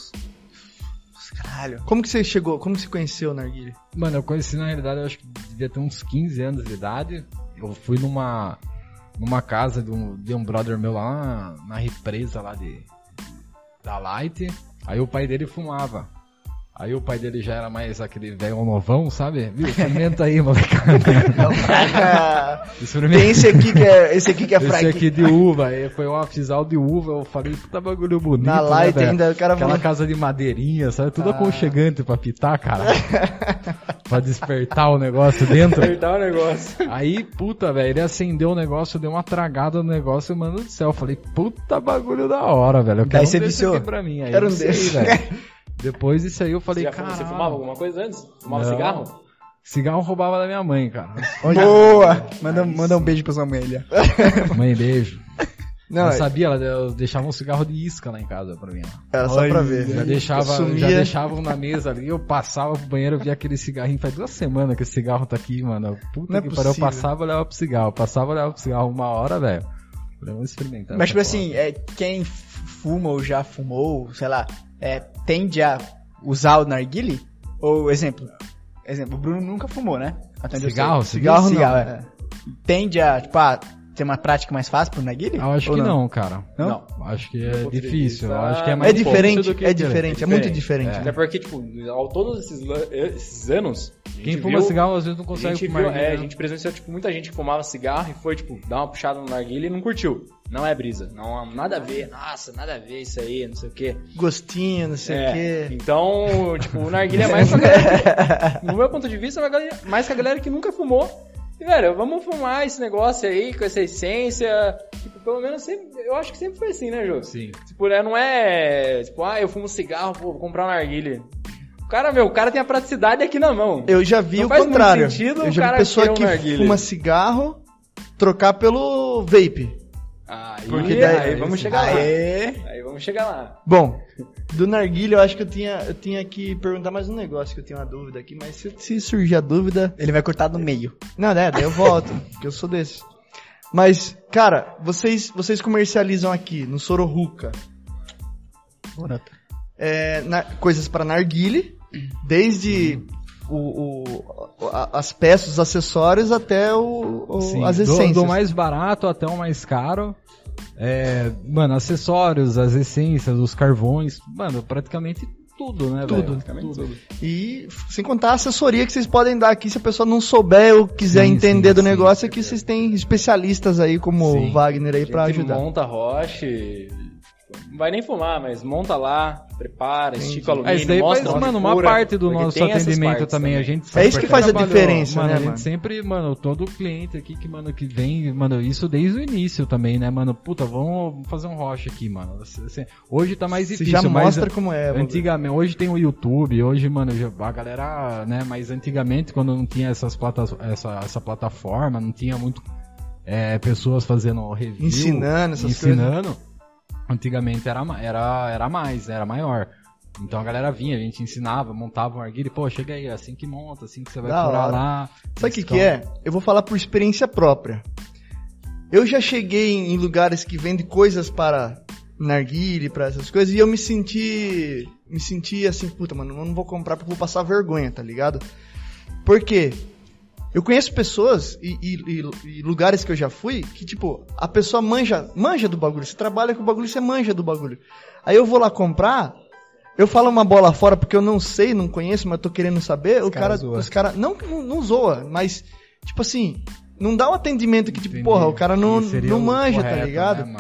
Caralho. Como que você chegou? Como que você conheceu o narguile? Mano, eu conheci na realidade, eu acho que devia ter uns 15 anos de idade. Eu fui numa numa casa de um, de um brother meu lá na, na represa lá de da Light. Aí o pai dele fumava. Aí o pai dele já era mais aquele velho novão, sabe? Viu? Experimenta aí, molecada. Experimenta. Tem esse aqui que é, esse aqui que é Esse fraco. aqui de uva, aí foi um afisal de uva, eu falei, puta bagulho bonito. Na né, light velho? ainda, o cara Aquela casa de madeirinha, sabe? Tudo Ah. aconchegante pra pitar, cara. pra despertar o negócio dentro. Apertar o negócio. Aí, puta, velho, ele acendeu o negócio, deu uma tragada no negócio, mano do céu. Eu falei, puta bagulho da hora, velho. Eu quero Daí um você desse viciou? aqui pra mim. Aí Quero eu um desse. velho. Depois disso aí eu falei, cara. fumava, você fumava alguma coisa antes? Fumava Não. cigarro? Cigarro roubava da minha mãe, cara. Boa! Manda, manda um beijo pra sua mãe ali. ó. Mãe, beijo. Não, eu sabia, ela eu deixava um cigarro de isca lá em casa pra mim. era só pra ver. Já deixava, Sumia. já deixavam na mesa ali, eu passava pro banheiro, via aquele cigarrinho. Faz duas semanas que esse cigarro tá aqui, mano. Puta Não é que pariu. Eu passava, olhava pro cigarro. Passava, olhava pro cigarro uma hora, velho. Falei, Vamos experimentar. Mas, tipo assim, é, quem fuma ou já fumou, sei lá, é, tende a usar o narguile? Ou, exemplo, exemplo, o Bruno nunca fumou, né? Até onde eu sei. Cigarro? Cigarro, Cigarro não. é. Tende a, tipo, a ter uma prática mais fácil pro narguile? Eu acho Ou que não, cara. Não? Acho que é difícil. Eu acho que é é mais É difícil diferente, do que é querer. diferente, é muito Diferente. diferente. Até porque, tipo, ao todos esses, esses anos. Quem fuma viu- cigarro às vezes não A consegue gente, fumar. viu, é, né? a gente presenciou, tipo, muita gente que fumava cigarro e foi, tipo, dar uma puxada no narguilha e não curtiu. Não é brisa. Não, nada a ver. Nossa, nada a ver isso aí, não sei o quê. Gostinho, não sei o É, quê. Então, tipo, o narguilha é mais pra galera que, No meu ponto de vista, é mais que a galera que nunca fumou. E, velho, vamos fumar esse negócio aí com essa essência. Tipo, pelo menos sempre. Eu acho que sempre foi assim, né, Jô? Sim. Tipo, né, não é. Tipo, ah, eu fumo cigarro, pô, vou comprar um narguilha. O cara, meu, o cara tem a praticidade aqui na mão. Eu já vi Não o faz muito contrário. sentido eu o já vi cara pessoa que fuma cigarro trocar pelo vape. Aí, Porque aí, daí- vamos chegar Aê! lá. Aí vamos chegar lá. Bom, do narguilha eu acho que eu tinha, eu tinha que perguntar mais um negócio que eu tenho uma dúvida aqui, mas se, se surgir a dúvida, Ele vai cortar no meio. não, né, daí eu volto, porque eu sou desse. Mas, cara, vocês, vocês comercializam aqui no Sororuca é, na- coisas para narguile, desde o, o- a- as peças, os acessórios até o, o- Sim, as do- essências. Do, mais barato até o mais caro. É, mano, acessórios, as essências, os carvões, mano, praticamente tudo, né, Tudo. velho? Praticamente tudo. E sem contar a assessoria que vocês podem dar aqui se a pessoa não souber ou quiser Sim, entender sim, do sim, negócio, aqui vocês têm especialistas aí como Sim. o Wagner aí A pra gente ajudar. monta roche, não vai nem fumar, mas monta lá, prepara, estica o alumínio, É, isso daí mostra faz, onde mano, uma parte do nosso atendimento também. A gente É isso que faz a diferença, mano, né, A gente mano? sempre, mano, todo cliente aqui que, mano, que vem, mano, isso desde o início também, né, mano? Puta, vamos fazer um rocha aqui, mano. Assim, hoje tá mais Você difícil, já mas mostra como é. Antigamente, hoje tem o YouTube, hoje, mano, já- a galera, né, mas antigamente, quando não tinha essas platas, essa, essa plataforma, não tinha muito é, pessoas fazendo review, Ensinando essas ensinando, antigamente era, era, era mais, era maior. Então a galera vinha, a gente ensinava, montava um arguilho, pô, chega aí, é assim que monta, assim que você vai Da furar hora. lá. Sabe o que, que é? Eu vou falar por experiência própria. Eu já cheguei em lugares que vendem coisas para narguile, para essas coisas, e eu me senti. Me senti assim, puta, mano, eu não vou comprar porque eu vou passar vergonha, tá ligado? Por quê? Eu conheço pessoas e, e- e- lugares que eu já fui que, tipo, a pessoa manja, manja do bagulho. Você trabalha com o bagulho, você manja do bagulho. Aí eu vou lá comprar, eu falo uma bola fora porque eu não sei, não conheço, mas eu tô querendo saber. o cara cara, os caras não, não, não zoa, mas, tipo assim, não dá um atendimento que, tipo, Entendi. porra, o cara não, não manja, tá correto, ligado? né?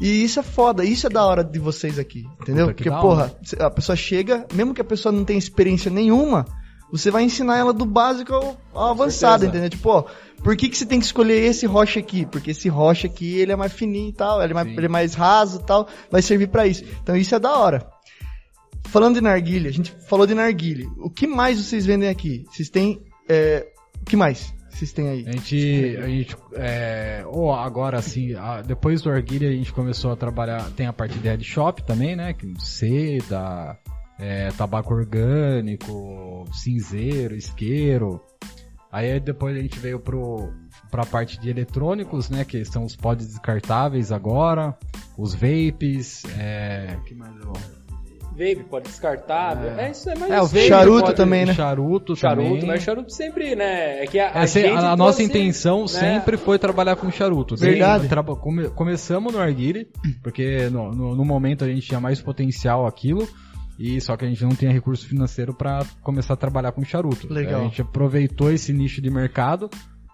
E isso é foda, isso é da hora de vocês aqui, entendeu? Puta, que Porque, porra, a pessoa chega, mesmo que a pessoa não tenha experiência nenhuma, você vai ensinar ela do básico ao, ao avançado, entendeu? Tipo, ó, por que, que você tem que escolher esse rocha aqui? Porque esse rocha aqui, ele é mais fininho e tal, ele é mais, ele é mais raso e tal, vai servir pra isso. Então isso é da hora. Falando de narguilha, a gente falou de narguilha. O que mais vocês vendem aqui? Vocês têm, é, o que mais vocês têm aí? A gente, a gente é, ou agora assim, a- depois do Arguilha a gente começou a trabalhar, tem a parte de head shop também, né, que seda, é, tabaco orgânico, cinzeiro, isqueiro. Aí depois a gente veio pro, pra parte de eletrônicos, né, que são os pods descartáveis agora, os vapes, é, que mais eu... Vape, pode descartar. É, isso é mais É, o vape Charuto pode- também, né? Charuto, Charuto, também. mas charuto sempre, né? É que a, É, se- gente a, a nossa intenção né, sempre foi trabalhar com charuto. Verdade. Traba- come- começamos no Arguile, porque no, no- no momento a gente tinha mais potencial aquilo. E só que a gente não tinha recurso financeiro para começar a trabalhar com charuto. Legal. A gente aproveitou esse nicho de mercado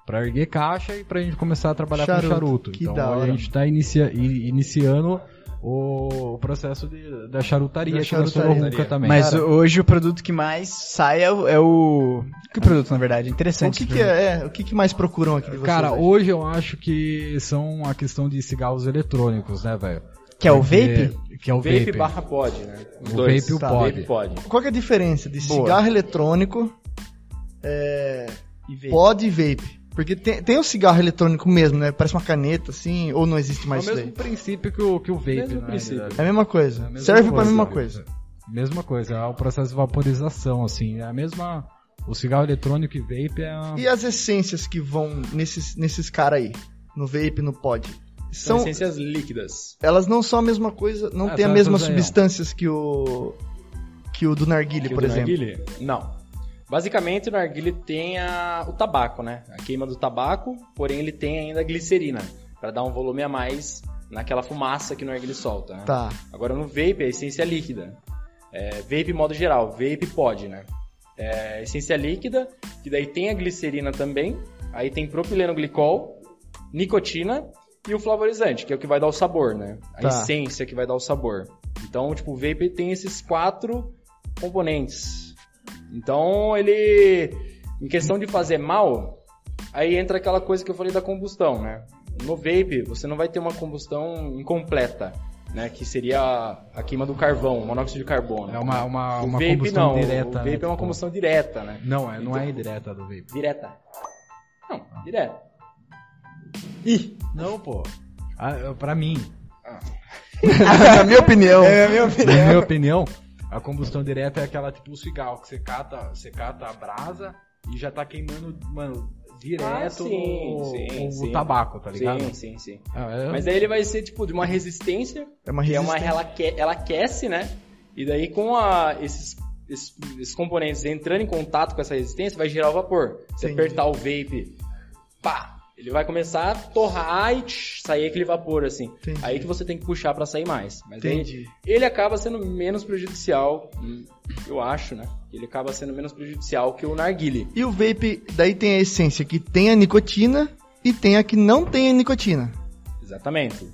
para erguer caixa e pra gente começar a trabalhar Charuto, com charuto. que então da a hora. gente tá inicia- iniciando o, o processo de- da charutaria Da charutaria. Sororunca também. Mas Cara. hoje o produto que mais sai é o. É o... Que produto, na verdade? O Interessante. que, que é, é, O que, que mais procuram aqui de vocês? Cara, hoje? hoje eu acho que são a questão de cigarros eletrônicos, né, velho? Que é o vape? Que é o Vape, vape. barra pod, né? Os O dois. vape e o Tá, pod. Vape pod. Qual que é a diferença de Boa. cigarro eletrônico, é, E vape. pod e vape? Porque tem, tem o cigarro eletrônico mesmo, né? Parece uma caneta, assim, ou não existe É o mais isso mesmo daí? princípio que o, que o vape, Mesmo né, princípio. É a mesma coisa. É a mesma Serve pra coisa, mesma coisa. Mesma coisa, é o processo de vaporização, assim. É a mesma. O cigarro eletrônico e vape é a. E as essências que vão nesses, nesses caras aí? No vape, no pod? São São, essências líquidas. elas não são a mesma coisa, não Ah, tem as mesmas substâncias que o que o do narguile, Que o por do exemplo. narguilé? Não. Basicamente, o narguilé tem a- o tabaco, né? A queima do tabaco, porém ele tem ainda a glicerina, para dar um volume a mais naquela fumaça que o narguilé solta, né? Tá. Agora no vape é essência líquida. É, vape modo geral, vape pod, né? É, essência líquida, que daí tem a glicerina também, aí tem propileno glicol, nicotina e o flavorizante, que é o que vai dar o sabor, né? A Tá. essência que vai dar o sabor. Então, tipo, o vape tem esses quatro componentes. Então, ele em questão de fazer mal, aí entra aquela coisa que eu falei da combustão, né? No vape, você não vai ter uma combustão incompleta, né? Que seria a, a queima do carvão, o monóxido de carbono. É uma, uma, uma vape combustão não, direta. o né, vape é uma tipo- combustão direta, né? Não, é, não Então- é indireta do vape. Direta. Não, direta. Não, pô. Ah, pra mim, Na minha opinião. É a minha na opinião. minha opinião, a combustão direta é aquela tipo o cigarro, que você cata, você cata a brasa e já tá queimando, mano, direto Ah, sim, o, sim, o sim. tabaco, tá ligado? Sim, sim, sim. Ah, é- Mas aí ele vai ser tipo de uma resistência É uma que é uma resistência. ela, aque- ela aquece, né? E daí com a, esses, esses, esses componentes entrando em contato com essa resistência, vai gerar o vapor. Se Entendi. apertar o vape, pá, ele vai começar a torrar e tch, sair aquele vapor assim. Entendi. Aí que você tem que puxar pra sair mais. Mas Entendi. ele acaba sendo menos prejudicial, hum, eu acho, né? Ele acaba sendo menos prejudicial que o narguile. E o vape, daí tem a essência que tem a nicotina e tem a que não tem a nicotina. Exatamente.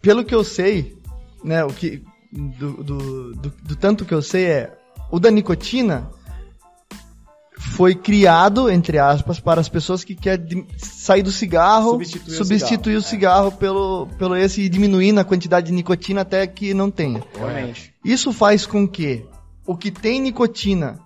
Pelo que eu sei, né, o que do, do, do, do tanto que eu sei é o da nicotina foi criado, entre aspas, para as pessoas que querem sair do cigarro, Substituir o substituir o cigarro, cigarro, pelo, pelo esse e diminuir na quantidade de nicotina até que não tenha. Realmente. Isso faz com que o que tem nicotina,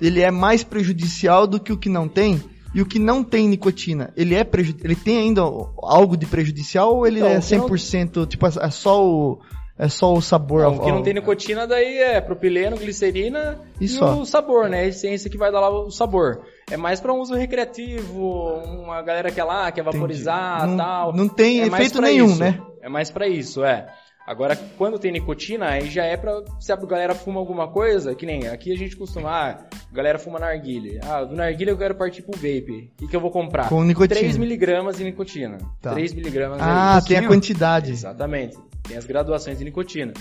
ele é mais prejudicial do que o que não tem, e o que não tem nicotina, ele é preju ele tem ainda algo de prejudicial ou ele Então, é o que não- 100%, tipo, é só o é só o sabor Não, ao- que não tem nicotina daí é propileno, glicerina E e, o sabor, né? A essência que vai dar lá o sabor. É mais pra um uso recreativo, uma galera que é lá, quer vaporizar Não- tal. não tem é efeito nenhum, isso. né? É mais pra isso, é. Agora, quando tem nicotina, aí já é pra. Se a galera fuma alguma coisa, que nem aqui a gente costuma. Ah, a galera fuma narguile. Ah, do narguile eu quero partir pro vape. O que, que eu vou comprar? Com nicotina. 3mg de nicotina. Tá. 3mg Ah, tem a quantidade. Exatamente. Tem as graduações de nicotina.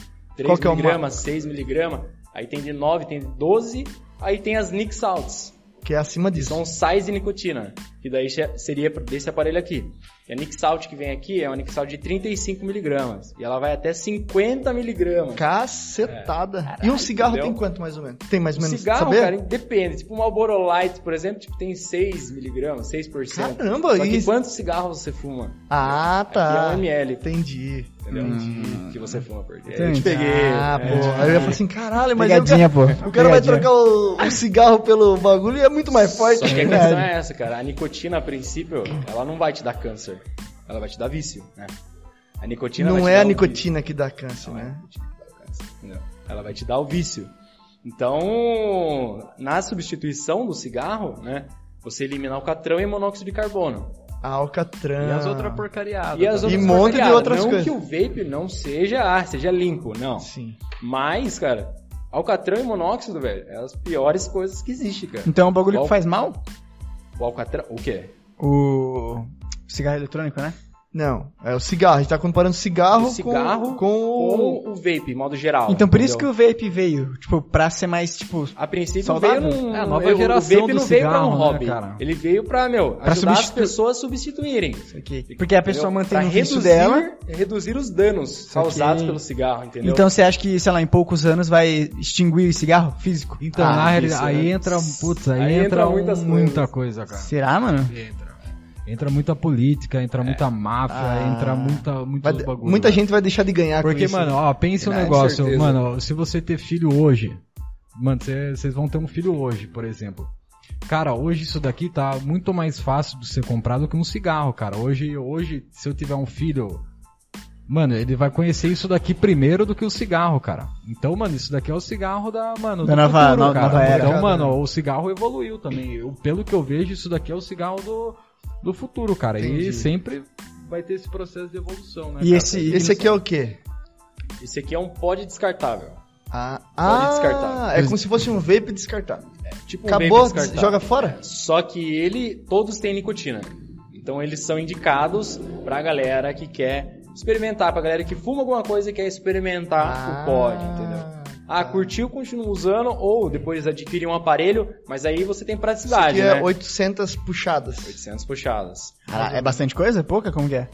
Qual que é 3mg, 6mg, aí tem de 9, tem de 12, aí tem as Nick Salts, Que é acima que disso. são sais de nicotina, que daí seria desse aparelho aqui. E a Nick Salt que vem aqui é uma Nick Salt de 35mg, e ela vai até 50mg. Cacetada. e um cigarro entendeu? tem quanto mais ou menos? Tem mais ou O menos, cigarro, saber? cara, depende. Tipo, o Marlboro Light, por exemplo, tipo, tem 6mg, 6%. Caramba, Só que isso- quantos cigarros você fuma? Ah, Aqui tá. é um ml, Entendi. entendeu? Entendi. Que você fuma por dia. Eu te peguei. Ah, é, pô. Aí eu ia falar assim, caralho, mas eu Pegadinha, pô. O cara vai Pegadinha. trocar o, o cigarro pelo bagulho e é muito mais forte. Só que a questão é essa, cara. A nicotina, a princípio, ela não vai te dar câncer. Ela vai te dar vício, né? A nicotina vai Não te é dar a o nicotina que dá câncer, vício. Não é a né? nicotina que dá o câncer? Ela vai te dar o vício. Então, na substituição do cigarro, né? Você elimina alcatrão e monóxido de carbono. Alcatran. E as outras porcariadas. E as outras um monte de outras não coisas. que o vape não seja, ah, seja limpo, não. Sim. Mas, cara, alcatrão e monóxido, velho, é as piores coisas que existem, cara. Então é um bagulho Qual- que faz mal? O alcatrão, o quê? O cigarro eletrônico, né? Não, é o cigarro. A gente tá comparando cigarro, O cigarro com, com o... Com o vape, modo geral. Então por isso que entendeu? o vape veio, tipo, pra ser mais, tipo, A princípio Saudável. veio num... É, a nova eu- geração O vape do não veio pra cigarro, um né, hobby. cara? Ele veio pra, meu, Pra ajudar as substitu- pessoas a substituírem. isso aqui. Porque a pessoa entendeu? mantém pra o vício reduzir, dela. reduzir os danos causados pelo cigarro, entendeu? Então você acha que, sei lá, em poucos anos vai extinguir o cigarro físico? Então, Ah, na realidade, isso, aí né? entra, putz, aí, Aí entra, entra um- muitas muita coisa, cara. Será, mano? Entra. Entra muita política, entra muita máfia, Ah. entra muita, muitos Vai- bagulho. muita velho. gente vai deixar de ganhar Porque, com isso. mano, ó, pense um É, com negócio, certeza. mano, se você ter filho hoje, mano, vocês vão ter um filho hoje, por exemplo. Cara, hoje isso daqui tá muito mais fácil de ser comprado que um cigarro, cara. Hoje, hoje, se eu tiver um filho, mano, ele vai conhecer isso daqui primeiro do que o cigarro, cara. Então, mano, isso daqui é o cigarro da, mano, Da nova- futuro, no- cara. nova era. Então, mano, o cigarro evoluiu também. Eu, pelo que eu vejo, isso daqui é o cigarro do, do futuro, cara. Entendi. E sempre vai ter esse processo de evolução, né? E cara? esse, Esse aqui é o quê? Esse aqui é um pod descartável. Ah, ah descartar. é como se fosse um vape descartável. Tipo um Acabou, vape descartável. joga fora? Só que ele, todos têm nicotina. Então eles são indicados pra galera que quer experimentar, pra galera que fuma alguma coisa e quer experimentar o pod, entendeu? Ah, curtiu, continua usando, ou depois adquirir um aparelho, mas aí você tem Isso praticidade, aqui é né? 800 puxadas. 800 puxadas. Ah, é bastante coisa? É pouca? Como que é?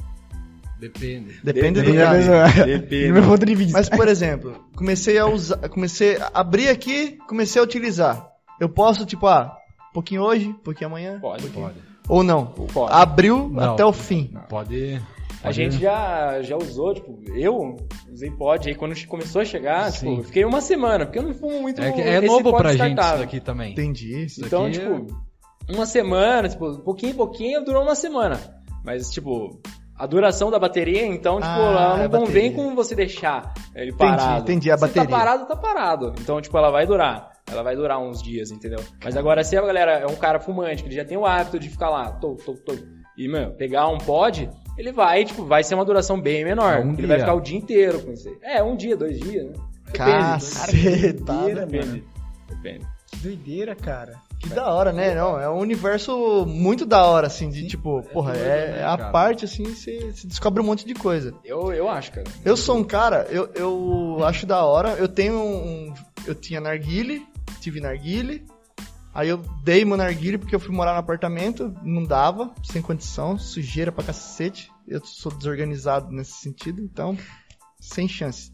Depende. Depende do Depende da pessoa. Depende. Meu ponto de vista. Mas, por exemplo, comecei a usar, comecei a abrir aqui, comecei a utilizar. Eu posso, tipo, ah, um pouquinho hoje, um pouquinho amanhã, Pode, Pode. ou não. Pode. Abriu Não. até o fim. Pode. A gente já, já usou, tipo, eu usei pod aí quando começou a chegar, Sim. tipo, eu fiquei uma semana, porque eu não fumo muito É, é novo pra gente isso descartável. daqui também. Entendi. Isso Então, aqui tipo, uma semana, tipo, pouquinho em pouquinho durou uma semana. Mas, tipo, a duração da bateria, então, tipo, Ah, ela não a convém com você deixar ele Entendi, parado. entendi, a Se bateria. tá parado, tá parado. Então, tipo, ela vai durar. Ela vai durar uns dias, entendeu? Mas agora, se a galera é um cara fumante, que ele já tem o hábito de ficar lá, tô, tô, tô, e, mano, pegar um pod, ele vai, tipo, vai ser uma duração bem menor. É um ele vai dia. ficar o dia inteiro com isso aí. É, um dia, dois dias, né? Cacetada, Depende. mano. Depende. Que doideira, cara. Que da hora, né? Não, é um universo muito da hora, assim, de tipo, porra, doido, é, né, é a cara? parte, assim, você você descobre um monte de coisa. Eu, eu acho, cara. Eu sou um cara, eu, eu acho da hora, eu tenho um. Eu tinha narguile, tive narguile, aí eu dei meu narguile porque eu fui morar no apartamento, não dava, sem condição, sujeira pra cacete. Eu sou desorganizado nesse sentido, então, sem chance.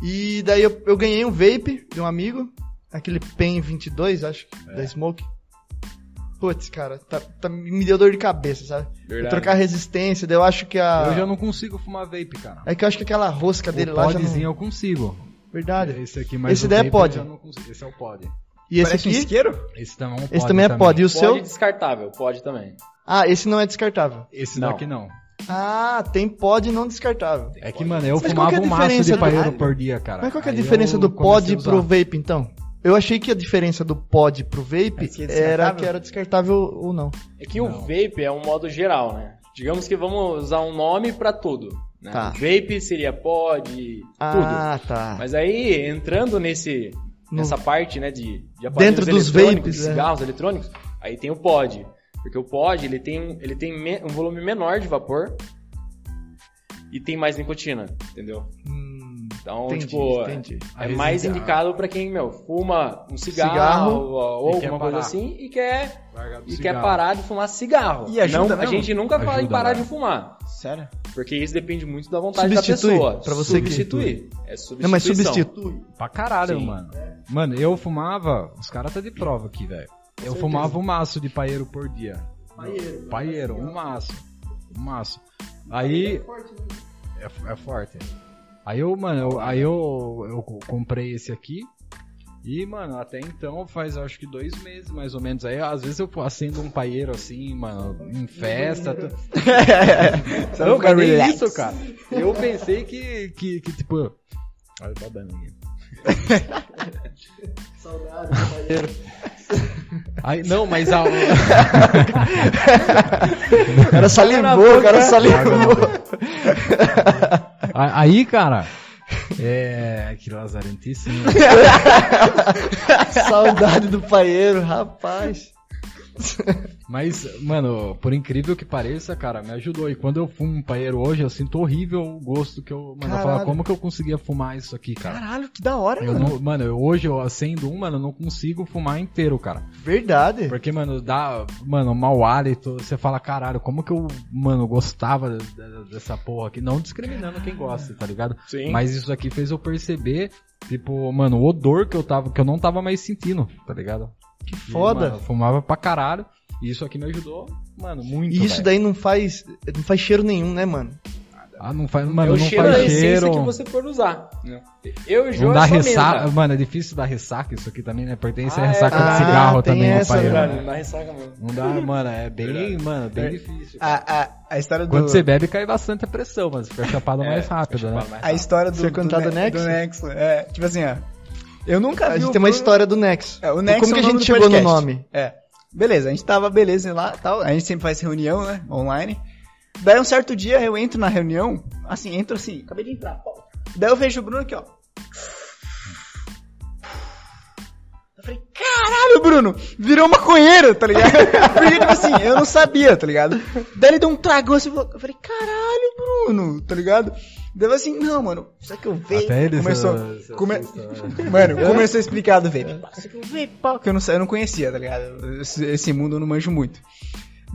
E daí eu, eu ganhei um vape de um amigo, aquele PEN 22, acho, que, da Smoke. Putz, cara, tá, tá- me deu dor de cabeça, sabe? Verdade. Trocar resistência, daí eu acho que a. Eu já não consigo fumar vape, cara. É que eu acho que aquela rosca dele o lá já podzinho não... eu consigo. Verdade. Esse aqui, mas Esse o daí é vape pod. eu já não consigo. Esse é o pod. E esse Parece um aqui? isqueiro? Esse também é um pod. Esse também é pod. E o Pode seu? descartável, pode também. Ah, esse não é descartável. Esse Não. daqui não. Ah, tem pod não descartável. É que, mano, eu Mas qual fumava que é a um maço diferença de do- paeiro Ah, por dia, cara. Mas qual que é a Aí diferença eu do pod pro vape, então? Eu achei que a diferença do pod pro vape aqui é era descartável? que era descartável ou não. É que o Não. vape é um modo geral, né? Digamos que vamos usar um nome pra tudo. Né? Tá. Vape seria pod, tudo. Ah, tá. Mas aí, entrando nesse, nessa parte, né, de, de aparelhos Dentro dos eletrônicos, vapes, de é. cigarros eletrônicos, aí tem o pod. Porque o pod, ele tem, ele tem me- um volume menor de vapor e tem mais nicotina, entendeu? Hum, Então, entendi, tipo, entendi. é mais cigarro. indicado pra quem, meu, fuma um cigarro, Cigarro ou quer alguma coisa assim e quer e quer cigarro. parar de fumar cigarro. E ajuda não, a gente nunca fala em Ajuda, parar né? de fumar, Sério? Porque isso depende muito da vontade Substitui, da pessoa. pra você que- substituir. É substituição. Não, mas substitui. Pra caralho, Sim. mano. Mano, eu fumava. Os caras tá de prova aqui, velho. Eu fumava um maço de paeiro por dia. Paeiro. Paeiro, um maço. Um maço. Aí. É, é forte. Aí eu, mano, eu- aí eu, eu co- comprei esse aqui. E, mano, até então faz acho que dois meses mais ou menos. Aí às vezes eu acendo um paeiro assim, mano, em festa. tu- Não, Não, mas nem relax. isso, cara. Eu pensei que, que, que tipo. Olha, tá dando aqui. Saudade do paeiro. Aí, não, mas a. O cara salivou, o cara salivou. Aí, cara. É. Que lazarentice. né? Saudade do paeiro, rapaz. Mas, mano, por incrível que pareça, cara, me ajudou. E quando eu fumo um paeiro hoje, eu sinto horrível o gosto que eu. Mano, eu falo, como que eu conseguia fumar isso aqui, cara? Caralho, que da hora, Eu mano. não- mano, eu- hoje eu acendo um, mano, eu não consigo fumar inteiro, cara. Verdade. Porque, mano, dá, mano, mau hálito. Você fala, caralho, como que eu, mano, gostava de- de- dessa porra aqui? Não discriminando quem gosta, tá ligado? Sim. Mas isso aqui fez eu perceber, tipo, mano, o odor que eu tava, que eu não tava mais sentindo, tá ligado? Que E, foda. mano, eu fumava pra caralho. E isso aqui me ajudou, mano, muito. E isso velho. daí não faz, não faz cheiro nenhum, né, mano? Ah, não faz, é mano, o não cheiro da faz essência cheiro. que você for usar. né? Eu e o Jô Não é dá ressaca, menta. mano, é difícil dar ressaca isso aqui também, né? Pertence Ah, a é. ressaca Ah, de cigarro tem também, essa, pai. Verdade, né? não dá ressaca mesmo. Não dá, mano, é bem, Verdade. mano, bem É. difícil. A, a, a história do... Quando você bebe, cai bastante a pressão, mas fica chapado É, mais rápido, né? mais A história do, Você contar do Ne- Nexo? do Nexo. É, tipo assim, ó. Eu nunca A vi gente o tem uma Bruno- história do Nexo. É, o E Nexo Como é que a gente chegou no podcast. nome? É. Beleza, a gente tava beleza lá tal. A gente sempre faz reunião, né? Online. Daí um certo dia eu entro na reunião, assim, entro assim, acabei de entrar. Daí eu vejo o Bruno aqui, ó. Eu falei, caralho, Bruno, virou maconheiro, tá ligado? Porque, tipo assim, eu não sabia, tá ligado? Daí ele deu um tragão assim, eu falei, caralho, Bruno, tá ligado? Daí eu assim, não, mano, isso aqui eu veio. Até eles Começou, se come- Mano, começou a explicar do vape. Aqui é o vape, pá, que eu não, eu não conhecia, tá ligado? Esse, esse mundo eu não manjo muito.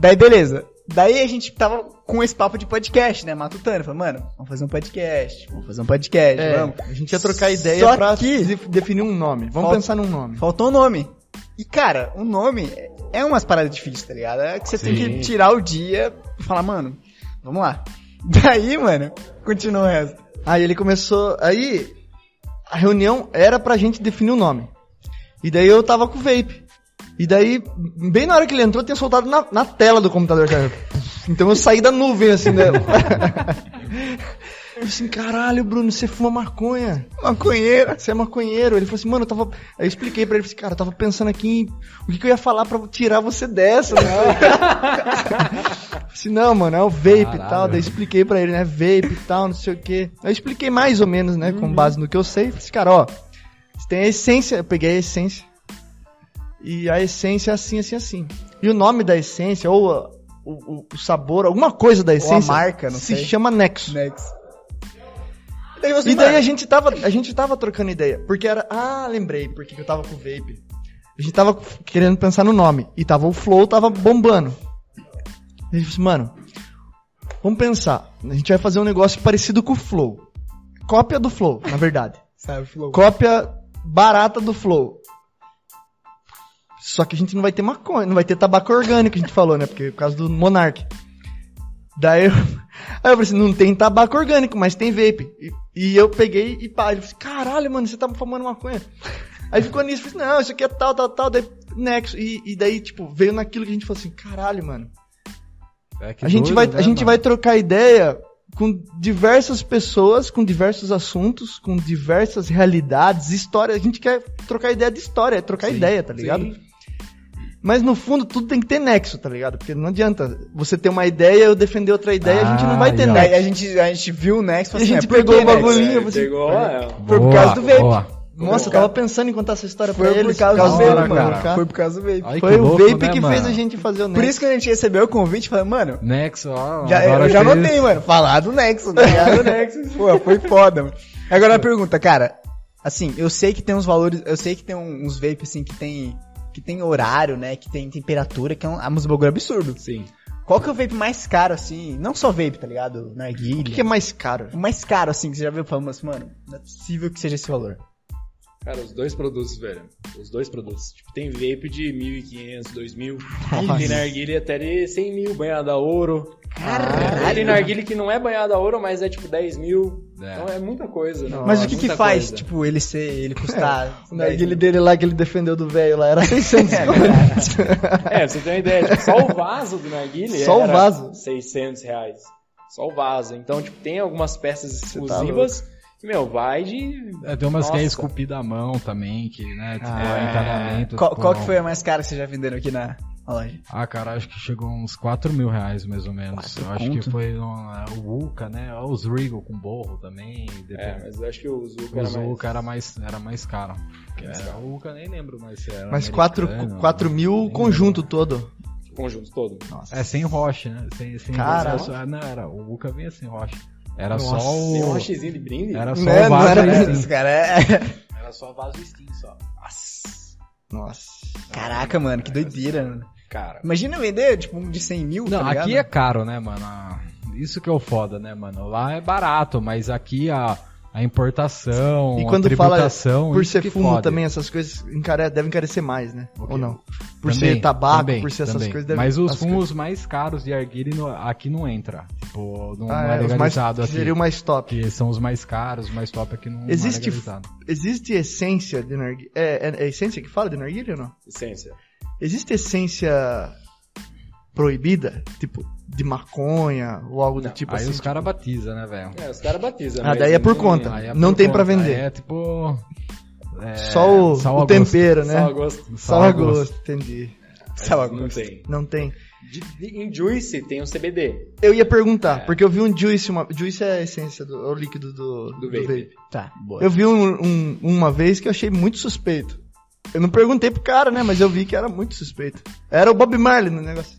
Daí, beleza. Daí a gente tava com esse papo de podcast, né? Matutano. Falei, mano, vamos fazer um podcast. Vamos fazer um podcast, É, vamos. a gente ia trocar ideia Só pra que- de- definir um nome. Vamos Falta- pensar num nome. Faltou o nome. E, cara, o nome é umas paradas difíceis, tá ligado? É que você tem Sim. que tirar o dia e falar, mano, vamos lá. Daí, mano, continua o resto. Aí ele começou. Aí a reunião era pra gente definir o nome. E daí eu tava com o vape. E daí, bem na hora que ele entrou, tinha soltado na, na tela do computador. cara. Então eu saí da nuvem assim dela. Eu assim, caralho, Bruno, você fuma maconha. Maconheiro. Você é maconheiro. Ele falou assim, mano, eu tava. Aí eu expliquei pra ele, falei, cara, eu tava pensando aqui em o que, que eu ia falar pra tirar você dessa, né? Assim, não, mano, é o vape e Caralho. tal. Daí eu expliquei pra ele, né? Vape e tal, não sei o quê. Eu expliquei mais ou menos, né? Com base no que eu sei. Falei assim, cara, ó, você tem a essência. Eu peguei a essência. E a essência é assim, assim, assim. E o nome da essência, ou a- o, o- sabor, alguma coisa da essência. marca, não Se sei. chama Nexo. Next. Daí você, E daí a gente tava, a gente tava trocando ideia. Porque era. Ah, lembrei, porque eu tava com o vape. A gente tava querendo pensar no nome. E tava o Flow, tava bombando. E a gente disse, mano, vamos pensar. A gente vai fazer um negócio parecido com o Flow. Cópia do Flow, na verdade. Sabe, flow. Cópia barata do Flow. Só que a gente não vai ter maconha, não vai ter tabaco orgânico, a gente falou, né? Porque por causa do Monark. Daí eu, aí eu falei assim, não tem tabaco orgânico, mas tem vape. E, e eu peguei e pá, ele falou assim, caralho, mano, você tá fumando maconha. Aí ficou nisso, falei assim, não, isso aqui é tal, tal, tal, daí Nexo. E, e daí, tipo, veio naquilo que a gente falou assim, caralho, mano. É A gente, doido, vai, né, a gente mano? vai trocar ideia com diversas pessoas, com diversos assuntos, com diversas realidades, histórias. A gente quer trocar ideia de história, é trocar Sim, ideia, tá ligado? sim. Mas no fundo tudo tem que ter nexo, tá ligado? Porque não adianta você ter uma ideia eu defender outra ideia, a gente não vai Ah, ter aí, nexo. a gente, a gente viu o e E a falou assim, gente é, por pegou o bagulhinho, É, você- Pegou, é. Foi por Boa, causa do vape. boa. Nossa, eu tava pensando em contar essa história Foi pra eles. por causa do vape, mano. cara. Foi por causa do vape. Ai, Foi o louco, vape né, que mano? fez a gente fazer o Por nexo. isso que a gente recebeu o convite e falou, mano, Nexo, ó. já, agora eu já fez- anotei, mano. Falar do Nexo, tá ligado? Do Nexo. Pô, foi foda, mano. Agora a pergunta, cara. Assim, eu sei que tem uns valores, eu sei que tem uns vape assim que tem que tem horário, né, que tem temperatura, que é um, é uns bagulho absurdo. Sim. Qual que é o vape mais caro assim? Não só vape, tá ligado? Narguilha. O que que é mais caro? O mais caro assim que você já viu falando, mas mano, não é possível que seja esse valor. Cara, os dois produtos, velho. Os dois produtos. Tipo, tem vape de 1.500, 2.000. Nossa. Tem narguilha até de 100 mil, banhada a ouro. Caralho. Tem narguilha que não é banhada a ouro, mas é tipo 10 mil. É. Então é muita coisa. né? Mas É o que que faz, coisa. tipo, ele ser, ele custar... O narguile dele lá que ele defendeu do velho lá era 600 É, É, pra você ter uma ideia, tipo, só o vaso do narguilha Só o vaso? 600 reais. Só o vaso. Então, tipo, tem algumas peças tá exclusivas meu, vai de... É, tem umas que é Nossa. esculpida à mão também, que, né, tipo, Ah, é encanamento. Qual, tipo, qual que foi a mais cara que vocês já venderam aqui na, loja? Ah, cara, acho que chegou uns 4 mil reais, mais ou menos. Quatro Eu acho conto? que foi é, o Uca, né? Os Regal com borro também. É, depende. mas eu acho que o Zuka o era mais... Zuca era mais, era mais caro. É, o Uca nem lembro mais se era Mas 4, americano, 4 mil conjunto lembro. todo. O conjunto todo. Nossa. É, sem roche, né? Sem, sem Cara. Não, era, o Uca vinha sem roche. Era Nossa. só um o... rochezinho de brinde? Era só Né, o não vaso era Steam. isso, cara. É... Era só vaso Steam, só. Nossa. Caraca, mano, que doideira. mano. Cara, Imagina vender, tipo, um de 100 mil, Não, tá aqui é caro, né, mano? Ah, Isso que é o foda, né, mano? Lá é barato, mas aqui a, a importação, E quando a fala tributação... Por isso ser fumo fode. também, essas coisas encare... devem encarecer mais, né? Ok. Ou não? Por Também, ser tabaco, também, por ser essas também. coisas. Deve... Mas os fumos mais caros de arguile no- aqui não entra. Tipo, não, coisas- Ah, não é é, os mais... legalizado aqui. Seria o mais top. Que são os mais caros, os mais top aqui não, Existe não é legalizado. Existe essência de narguilha? É, é, é essência que fala de narguilha ou não? essência. Existe essência proibida? Tipo, de maconha ou algo do Não, tipo Aí assim? os caras batizam, né, velho? É, os caras batizam. Ah, mas daí é por não- conta. Aí é Não por tem pra vender. Aí É tipo... é, Só o, sal o tempero, né? Só a gosto. Sal a gosto. gosto, entendi. Sal a Não gosto. tem. Não tem. De, de- em Juice tem o CBD. Eu ia perguntar, É. porque eu vi um juice, uma, juice é a essência, do, é o líquido do, Do vape. Tá. Eu vi um, um- uma vez que eu achei muito suspeito. Eu não perguntei pro cara, né, mas eu vi que era muito suspeito. Era o Bob Marley no negócio.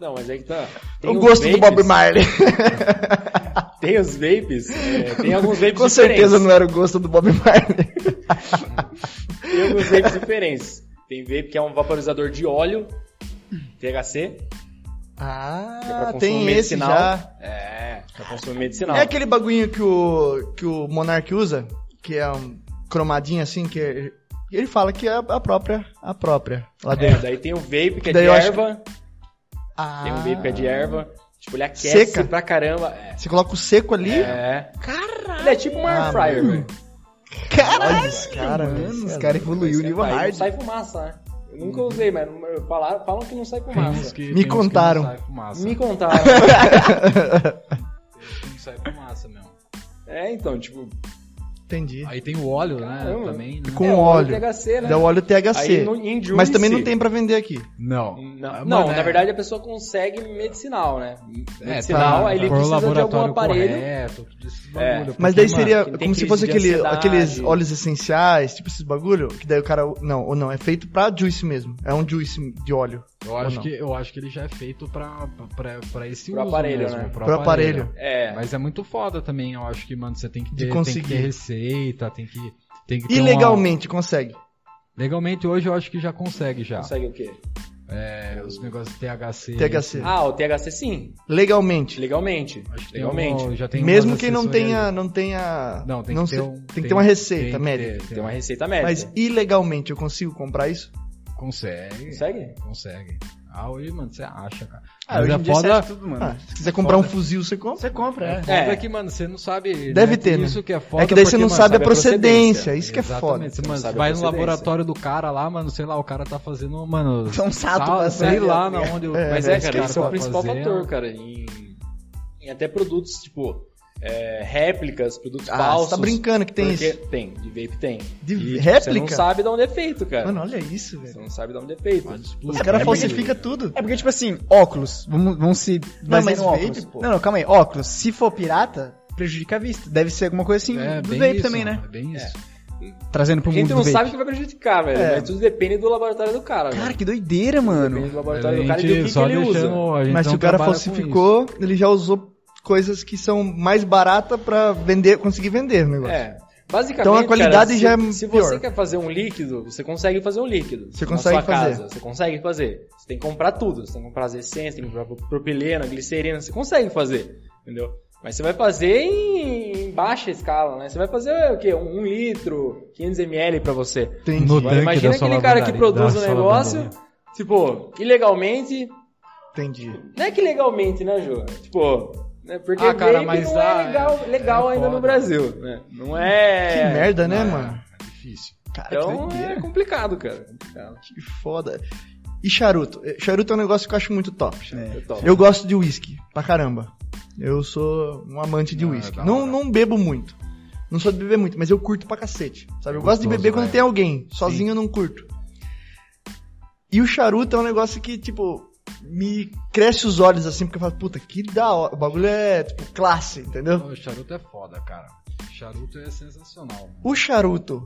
Não, mas é que tá. Tem Eu os gosto do vapes, Bob Marley. Tem os vapes. é, tem alguns vapes Com certeza diferentes. não era o gosto do Bob Marley. Tem alguns vapes diferentes. Tem vape que é um vaporizador de óleo, THC, Ah, é tem esse medicinal. já. É, pra consumo medicinal. É aquele bagulhinho que o, que o Monark usa, que é um cromadinho assim, que é- ele fala que é a própria, a própria, lá É, dentro. daí tem o vape que é Daí de erva. Ah, Tem um vape que é de erva. Tipo, ele aquece Seca? pra caramba. É. Você coloca o seco ali. É. Caralho. Ele é tipo um Ah, air fryer, mano. velho. Caralho, os cara, mano, os é caras evoluiu o nível Aí Não hard. sai fumaça, né? Eu nunca usei, mas falaram, falam que não sai Tem uns fumaça. que- Me tem uns que não contaram. sai fumaça. Me contaram. Não sai fumaça mesmo. é, então, tipo, Entendi. Aí tem o óleo, né? Caramba. Também. né? Com é, o óleo. THC, né? Dá o óleo THC. Aí no, em Juice, Mas também não tem pra vender aqui. Não. Não, Ah, não, na é- verdade a pessoa consegue medicinal, né? É, Medicinal, tá, aí ele por precisa de algum aparelho. correto, É. bagulho, Mas daí mano, seria como se fosse aquele, aqueles óleos essenciais, tipo esses bagulho, que daí o cara. Não, ou não, é feito pra juice mesmo. É um juice de óleo. Eu acho, não? que, eu acho que ele já é feito pra, pra, pra esse Pro uso aparelho, mesmo, né? pro, Pro aparelho. É, Mas é muito foda também, eu acho que, mano, você tem que De ter, tem que conseguir. ter receita, tem que, tem que ter E uma- legalmente consegue. Legalmente hoje eu acho que já consegue já. consegue o quê? É, os negócios de THC. THC. Ah, o THC sim, Legalmente. legalmente. Acho que tem legalmente. um- já tem Mesmo quem não tenha. Não tenha. Não, tem que ter se- um- tem que ter uma receita tem que médica. ter, Tem uma receita médica. Mas ilegalmente eu consigo comprar isso? Consegue. Consegue? Consegue. Ah, hoje, mano, você acha, cara. Ah, Mas hoje é em dia você foda. acha tudo, mano. Ah, se quiser comprar um Foda. fuzil, você compra. Você compra, é. Foda É. que, mano, você não sabe. Deve né, ter, né? Isso que é foda. É que daí você porque, não mano, sabe a procedência. procedência. Isso que é foda. Exatamente. Você, Você mano, você vai no laboratório do cara lá, mano, sei lá, o cara tá fazendo, mano. É um sato sal- passando Sei lá ó. na onde o- É, Mas é é, isso cara, esse é o tá principal fator, cara. Em, em até produtos, tipo, é, réplicas, produtos Ah, falsos. você tá brincando que tem porque isso. Tem, de vape tem. De E, tipo, Você réplica? não sabe de onde é feito, cara. Mano, olha isso, Você velho. não sabe de onde é feito. Os É caras porque- falsificam tudo. É porque, tipo assim, óculos. Vamos, vamos se. basear mas no vape, óculos. pô. Não, não, calma aí. Óculos. Se for pirata, prejudica a vista. Deve ser alguma coisa assim É, do vape isso, também, né? É bem isso. Trazendo pro A mundo gente do não vape. sabe que vai prejudicar, velho. É. Mas tudo depende do laboratório do cara, Cara, velho. que doideira, mano. Depende do Mas laboratório a do cara e do que, que ele usa. A Mas se não o cara falsificou, ele já usou coisas que são mais baratas pra vender, conseguir vender o negócio. É. Basicamente, Então a qualidade cara, já é se, se pior. você quer fazer um líquido, você consegue fazer um líquido. Você na consegue sua fazer. Casa, você consegue fazer. Você tem que comprar tudo. Você tem que comprar as essências, tem que comprar propilena, glicerina. Você consegue fazer, entendeu? Mas você vai fazer em, em baixa escala, né? Você vai fazer o quê? Um, um litro, 500 ml pra você. Agora, tanque imagina aquele cara que produz o sua negócio, tipo, ilegalmente. Entendi. Não é que legalmente, né, Ju? Tipo, né? porque Ah, cara, mas não dá- é legal, é- legal é ainda no foda. Brasil, né? Não é... Que merda, né, É, mano? É difícil. Cara, Então é complicado, cara. Complicado. Que foda. E charuto? Eh, Charuto é um negócio que eu acho muito top. É. Eu topo. Eu gosto de whisky, pra caramba. Eu sou um amante de Ah, whisky. da Não, não bebo muito. Não sou de beber muito, mas eu curto pra cacete. Sabe? Eu gosto de Gostoso, beber quando velho. tem alguém. Sozinho eu não curto. E o charuto é um negócio que, tipo, me cresce os olhos assim, porque eu falo, puta, que da hora. O bagulho é, tipo, classe, entendeu? O charuto é foda, cara. O charuto é sensacional. mano. O charuto.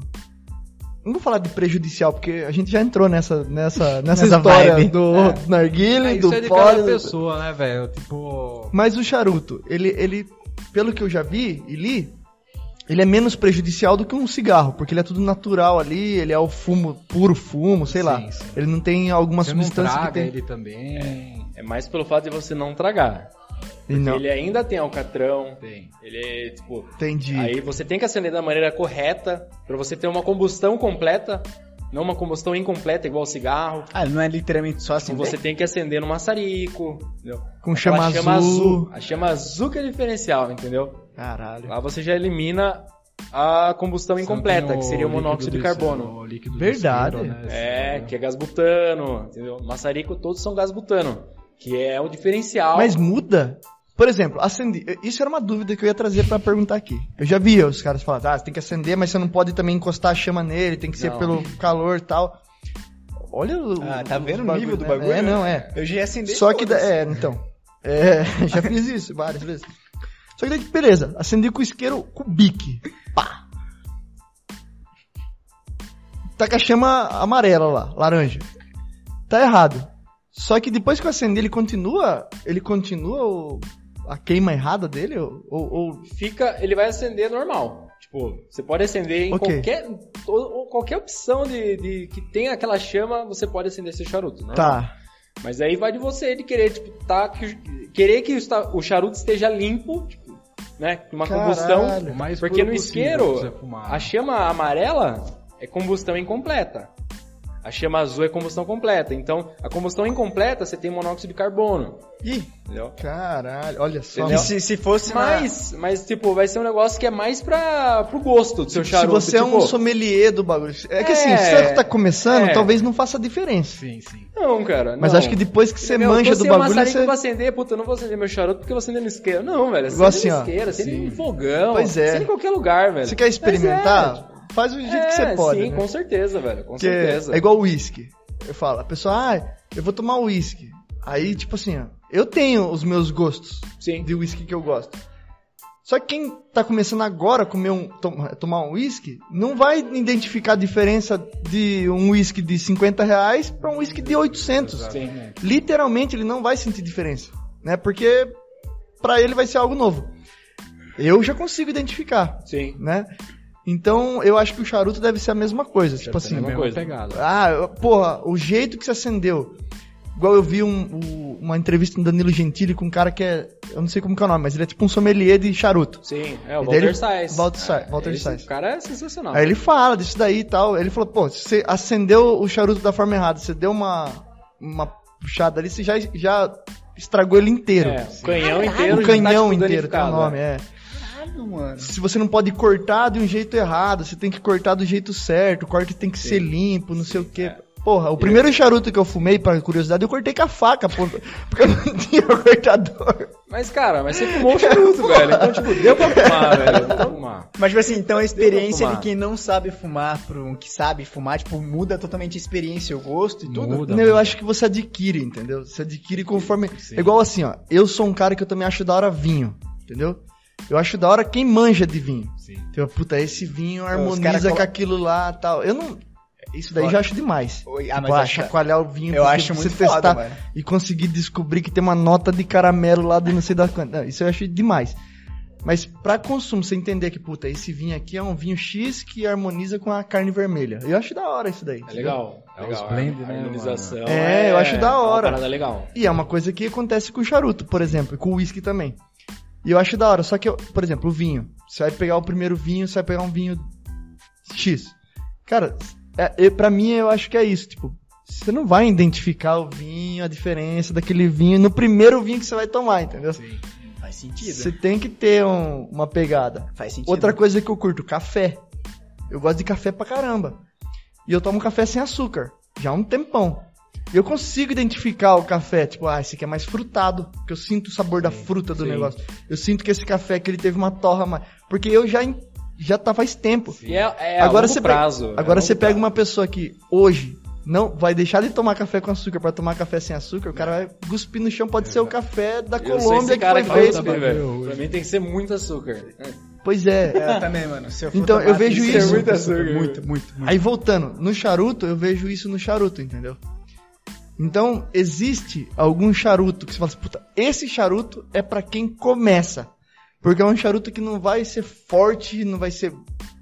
Não vou falar de prejudicial, porque a gente já entrou nessa, nessa, nessa, Nessa história vibe. do narguile, É, do é de cada pessoa, né, velho? Tipo. Mas o charuto, ele, ele, pelo que eu já vi e li, ele é menos prejudicial do que um cigarro, porque ele é tudo natural ali, ele é o fumo, puro fumo, sei lá. Sim, sim. Ele não tem alguma Você não substância que traga tem. ele também. É mais pelo fato de você não tragar. Não, Ele ainda tem alcatrão. Tem. Ele é, tipo... entendi. Aí você tem que acender da maneira correta pra você ter uma combustão completa. Não uma combustão incompleta igual o cigarro. Ah, não é literalmente só assim. Então você tem que acender no maçarico. Entendeu? Com Aquela chama azul. A chama azul que é diferencial, entendeu? Caralho. Lá você já elimina a combustão incompleta, que seria o monóxido de carbono. Verdade. né? É, que é gás butano, entendeu? Maçarico todos são gás butano, que é o diferencial. Mas muda? Por exemplo, acender. Isso era uma dúvida que eu ia trazer pra perguntar aqui. Eu já via os caras falando, ah, você tem que acender, mas você não pode também encostar a chama nele, tem que ser Não. pelo calor e tal. Olha o. Ah, tá vendo o nível do né? bagulho? É, não, é. Eu já ia acender Só que. da-. É, então. É, já fiz isso várias vezes. Só que daí, beleza, acendi com o isqueiro com o bique. Pá! Tá com a chama amarela lá, laranja. Tá errado. Só que depois que eu acendi, ele continua. Ele continua o- a queima errada dele? Ou, ou- fica, ele vai acender normal. Tipo, você pode acender em Ok. qualquer ou- qualquer opção de, de que tenha aquela chama, você pode acender esse charuto, normal. Tá. Mas aí vai de você de querer, tipo, tá, que- querer que o charuto esteja limpo, tipo, né, uma Caralho. combustão, O mais porque no isqueiro a chama amarela é combustão incompleta. A chama azul é combustão completa. Então, a combustão incompleta você tem monóxido de carbono, Ih, entendeu? caralho, olha só. E se, se fosse na- Mas, mas tipo, vai ser um negócio que é mais pra, pro gosto do seu Se charuto. você é um tipo, sommelier do bagulho. É que É, assim, se você tá começando, é. talvez não faça diferença. Sim, sim. Não, cara. Mas não. acho que depois que você Meu, manja do sem bagulho, você... pra acender, puta, eu não vou acender meu charuto porque eu vou acender no isqueiro. Não, velho, acende assim, no isqueiro, acende Sim. em fogão. Pois é. Acende em qualquer lugar, velho. Você quer experimentar? Faz do jeito que você É, pode. Sim, né? com certeza, velho. Com Porque certeza. é igual o uísque. Eu falo, a pessoa, ah, eu vou tomar uísque. Aí, tipo assim, ó, eu tenho os meus gostos Sim. de uísque que eu gosto. Só que quem tá começando agora a comer um, tom- tomar um uísque, não vai identificar a diferença de um uísque de 50 reais pra um uísque de 800. Sim. literalmente ele não vai sentir diferença, né? Porque pra ele vai ser algo novo. Eu já consigo identificar, Sim. né? Então eu acho que o charuto deve ser a mesma coisa, tipo é a assim, mesma coisa. pegada. ah, porra, o jeito que você acendeu. Igual eu vi um- o- uma entrevista do Danilo Gentili com um cara que é, eu não sei como que é o nome, mas ele é tipo um sommelier de charuto. Sim, é o E Walter Sais. Walter Sais, É, Walter Sais. cara é sensacional. Aí ele fala disso daí e tal. Ele falou, pô, se você acendeu o charuto da forma errada, você deu uma, uma puxada ali, você já, já estragou ele inteiro. É, o canhão inteiro o já canhão tá, tipo, inteiro tem o nome, é. é. Caralho, mano. Se você não pode cortar de um jeito errado, você tem que cortar do jeito certo, o corte tem que ser limpo, não sei o quê. é. Porra, o primeiro charuto que eu fumei, pra curiosidade, eu cortei com a faca, pô, porque eu não tinha cortador. Mas, cara, mas você fumou o charuto, velho. Então, tipo, deu pra fumar, velho. Deu pra fumar. Mas, tipo assim, então a experiência de quem não sabe fumar para um que sabe fumar, tipo, muda totalmente a experiência, o gosto e tudo. Muda. Não, eu acho que você adquire, entendeu? Você adquire conforme. Sim. É igual assim, ó. Eu sou um cara que eu também acho da hora vinho, entendeu? Eu acho da hora quem manja de vinho. Sim. Tipo, puta, esse vinho harmoniza com aquilo lá tal. Eu não. Isso daí já acho demais. Oi, ah, Tipo, mas ah, chacoalhar o vinho eu pra acho você muito foda, mano. e conseguir descobrir que tem uma nota de caramelo lá de não sei da quanta. Não, Isso eu acho demais. Mas pra consumo, você entender que, puta, esse vinho aqui é um vinho X que harmoniza com a carne vermelha. Eu acho da hora isso daí. É legal. É legal. os blend, a né, harmonização mano? É, eu acho da hora. É uma parada legal. E é uma coisa que acontece com o charuto, por exemplo, e com o uísque também. E eu acho da hora, só que, eu, por exemplo, o vinho. Você vai pegar o primeiro vinho, você vai pegar um vinho X. Cara, é, é, pra mim eu acho que é isso, tipo, você não vai identificar o vinho, a diferença daquele vinho no primeiro vinho que você vai tomar, entendeu? Sim. Faz sentido. Você tem que ter um- uma pegada. Faz sentido. Outra coisa que eu curto, café. Eu gosto de café pra caramba. E eu tomo café sem açúcar, já há um tempão. E eu consigo identificar o café, tipo, ah, esse aqui é mais frutado, porque eu sinto o sabor da fruta do sim. negócio. Eu sinto que esse café que ele teve uma torra mais, porque eu já já tá faz tempo. E é, é Agora você pega- prazo. é a Agora longo você pega prazo. uma pessoa que hoje não vai deixar de tomar café com açúcar pra tomar café sem açúcar, o cara vai cuspir no chão, pode ser o café da Colômbia que cara foi que feito. velho. hoje. Pra mim tem que ser muito açúcar. Pois é. É, eu também, mano. Se eu for Então, tomar, eu vejo tem que ser isso. Muito açúcar. Muito, muito, muito. Aí voltando, no charuto, eu vejo isso no charuto, entendeu? Então, existe algum charuto que você fala assim, puta, esse charuto é pra quem começa. Porque é um charuto que não vai ser forte, não vai ser,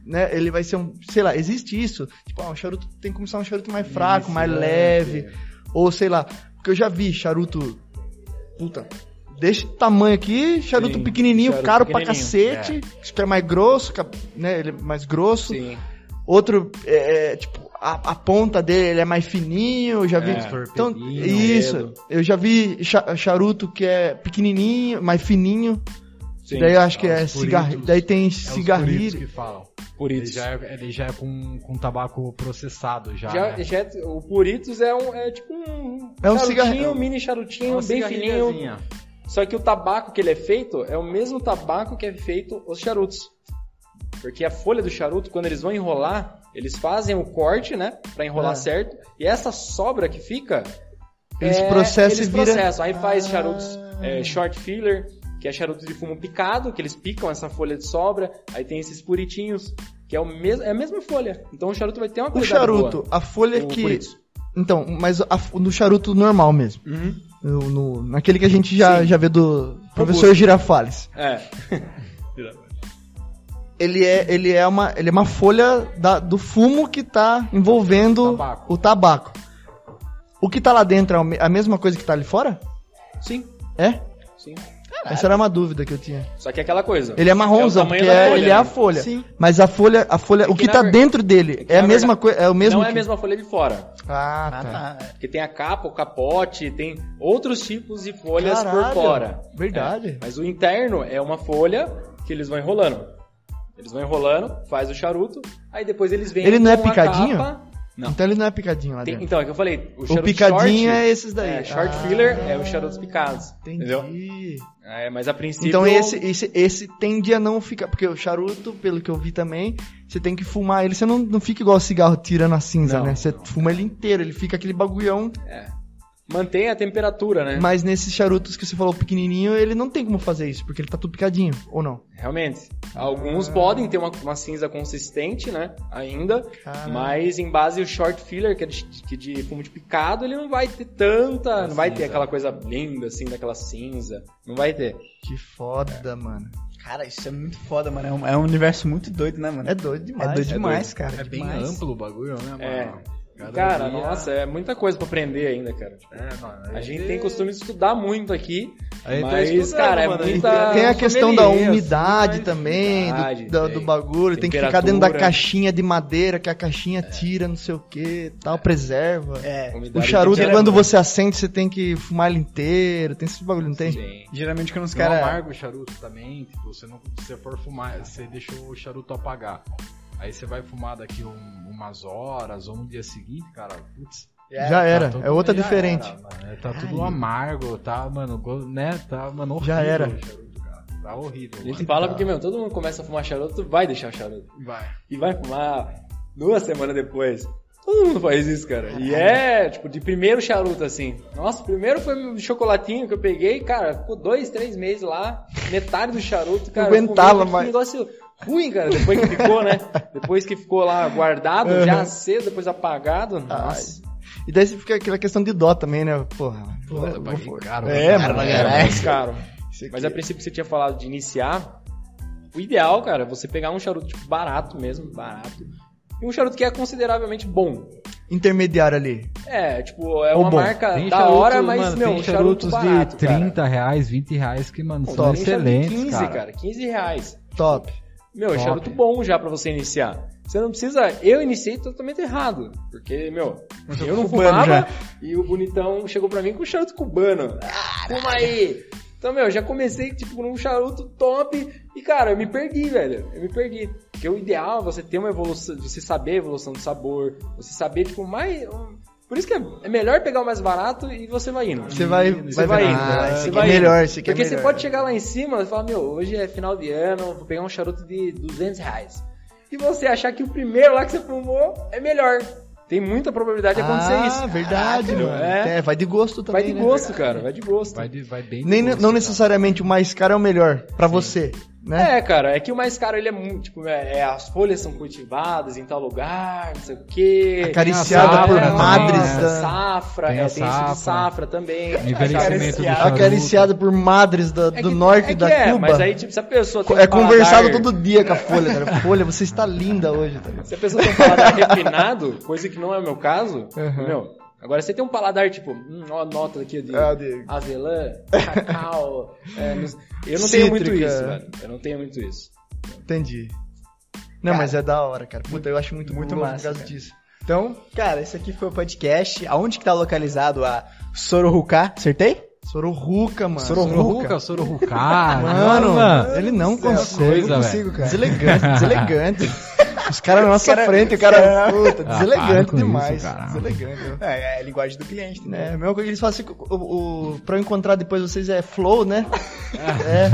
né, ele vai ser um, sei lá, existe isso. Tipo, ah, um charuto tem que começar um charuto mais fraco, mais leve, ou sei lá, porque eu já vi charuto, puta, desse tamanho aqui, charuto Sim, pequenininho, charuto caro pra pequenininho, cacete, que é mais grosso, ca- né, ele é mais grosso. Sim. Outro, é, é, tipo, a, a ponta dele ele é mais fininho, eu já vi. É, então, isso. dedo. Eu já vi cha- charuto que é pequenininho, mais fininho. Sim. daí eu acho que É, é os cigarrilho. puritos. Daí tem É cigarrilho. que falam. Puritos. Ele já é, ele já é com, com tabaco processado já. Já, né? já é- o Puritos é, um, é tipo um É um charutinho, mini charutinho, Uma bem fininho. Só que o tabaco que ele é feito é o mesmo tabaco que é feito os charutos. Porque a folha do charuto, quando eles vão enrolar, eles fazem o corte, né? Pra enrolar É. certo. E essa sobra que fica. Eles é, processam eles e vira- processam. Aí faz Ah. charutos é, short filler, que é charuto de fumo picado, que eles picam essa folha de sobra. Aí tem esses puritinhos, que é, o mes é a mesma folha. Então o charuto vai ter uma O qualidade charuto, boa. a folha O que. Então, mas a- no charuto normal mesmo. Uhum. No, no- naquele que a gente já, Sim. já vê do professor Robusto. Girafales. É. Ele é, ele é, uma, ele é uma folha da- do fumo que tá envolvendo Tabaco. o tabaco. O que tá lá dentro é a mesma coisa que tá ali fora? Sim, É? sim. Essa era uma dúvida que eu tinha. Só que é aquela coisa. Ele é marronzão, É porque é- folha, ele é a né? folha. Sim. Mas a folha, a folha, É o que que na tá ver- dentro dele que é a mesma coisa, é o mesmo não é a que- mesma folha de fora. Ah, Ah, tá. tá. Porque tem a capa, o capote, tem outros tipos de folhas Caralho, por fora. verdade. É. Mas o interno é uma folha que eles vão enrolando. Eles vão enrolando, faz o charuto, aí depois eles vêm Ele não é picadinho? Não. Então ele não é picadinho lá Tem- dentro. então, é que eu falei, o o picadinho short, é esses daí. É, short Ah, filler é os charutos picados. Entendi. Entendeu? É, mas a princípio... Então esse, esse, esse tende a não ficar. Porque o charuto, pelo que eu vi também, você tem que fumar ele. Você não, não fica igual cigarro tirando a cinza, Não, né? Você fuma ele inteiro, ele fica aquele bagulhão. É. Mantém a temperatura, né? Mas nesses charutos que você falou pequenininho, ele não tem como fazer isso, porque ele tá tudo picadinho, ou não? Realmente. Alguns podem ter uma, uma cinza consistente, né? Ainda. Mas em base o short filler, que é de, que de fumo de picado, ele não vai ter tanta. não vai ter cinza. aquela coisa linda, assim, daquela cinza. Não vai ter. Que foda, mano. Cara, isso é muito foda, mano. É um, é um universo muito doido, né, mano? É doido demais. É doido é demais, cara. É bem demais. amplo o bagulho, né, mano? É. Cada Cara, dia- nossa, é muita coisa pra aprender ainda, cara. É, mano. A gente tem costume de estudar muito aqui. Aí tá mas, estudando, cara, é mano, aí muita. Tem a questão da umidade assim, mas- também, do- Umidade, do, do tem. bagulho. Tem que ficar dentro da caixinha de madeira, que a caixinha tira não sei o que, tal, preserva. É. O Umidade charuto, quando você acende, você tem que fumar ele inteiro. Tem esse bagulho, não tem? Sim. Geralmente quando os Não caras. amarga o charuto também, tipo, você não, se você for fumar, você deixou o charuto apagar. Aí você vai fumar daqui um- umas horas ou no dia seguinte, cara, putz. Já era, tá é outra diferente. era, mano, é, tá tudo amargo, tá, mano, né, tá, mano, horrível Já era. o charuto, cara. Tá horrível. A gente mano. fala Tá- porque, meu, todo mundo começa a fumar charuto, vai deixar o charuto. Vai. e vai fumar duas semanas depois. Todo mundo faz isso, cara. E é, tipo, de primeiro charuto, assim. Nossa, primeiro foi um chocolatinho que eu peguei, cara, ficou dois, três meses lá, metade do charuto, cara. eu aguentava fumei, mais. Negócio ruim, cara, depois que ficou, né? Depois que ficou lá guardado, já aceso, depois apagado. Nossa. E daí você fica aquela questão de dó também, né? Porra. Paguei vou- caro, É, mano. mano, É, caralho. mais caro. Mas a princípio você tinha falado de iniciar. O ideal, cara, é você pegar um charuto tipo, barato mesmo, barato. E um charuto que é consideravelmente bom. Intermediário ali. É, tipo, é Ou uma bom. marca Tem da charuto, hora, mas, mano, meu, tem um charuto charutos barato, de 30 cara. reais, 20 reais que, mano, Pô, são excelentes, 15, cara. cara. 15 reais. Top. Meu, é Top. charuto bom já pra você iniciar. Você não precisa... Eu iniciei totalmente errado. Porque, meu, eu não cubano fumava já. e o bonitão chegou pra mim com charuto cubano. Ah, fuma aí! Então, meu, já comecei, tipo, num charuto top e, cara, eu me perdi, velho. Eu me perdi. Porque o ideal é você ter uma evolução, você saber a evolução do sabor, você saber, tipo, mais... um- Por isso que é é melhor pegar o mais barato e você vai indo. Você vai, Você vai, vai indo, Ah, né? Você aqui vai é melhor, aqui é Porque você melhor. pode chegar lá em cima e falar, meu, hoje é final de ano, vou pegar um charuto de 200 reais. E você achar que o primeiro lá que você fumou é melhor. tem muita probabilidade de acontecer ah, isso. verdade, Entendeu? mano. É. É, vai de gosto Vai também, de né? gosto, cara, vai de gosto. Vai, de- vai bem de Nem, gosto, não cara. necessariamente o mais caro é o melhor pra você, né? É, cara, é que o mais caro ele é muito, tipo, é, é, as folhas são cultivadas em tal lugar, não sei o quê. Acariciada Tem a por safra, madres né? da... Safra, Tem é, tem isso safra. de safra também. Envelhecimento Acariciada. Acariciada por madres da- É do que- norte é que da é, Cuba. Mas aí, tipo, se a pessoa tem É um conversado paladar- todo dia com a Folha, cara. Folha, você está linda hoje, tá ligado? Se a pessoa tem um paladar refinado, coisa que não é o meu caso, Uhum. meu, agora você tem um paladar, tipo, hum, ó, nota aqui de Ah, de- avelã, cacau, é, não- eu não tenho muito Cítrica. isso, velho. Eu não tenho muito isso. Entendi. Não, Cara, mas é da hora, cara. Puta, eu acho muito, muito massa, por causa cara. disso. Então, cara, esse aqui foi o podcast. Aonde que tá localizado a Sororuká? Acertei? Sororuca, mano. Sororuca, Sororuca. Mano, ele não Céu, consegue. eu não consigo, cara. Deselegante, deselegante. Os caras na nossa cara- frente, o cara, cara- puta, Ah, deselegante com demais. isso, deselegante. É, é a linguagem do cliente, né? É, a mesma coisa que eles falam assim, o, o, pra eu encontrar depois vocês é flow, né? É.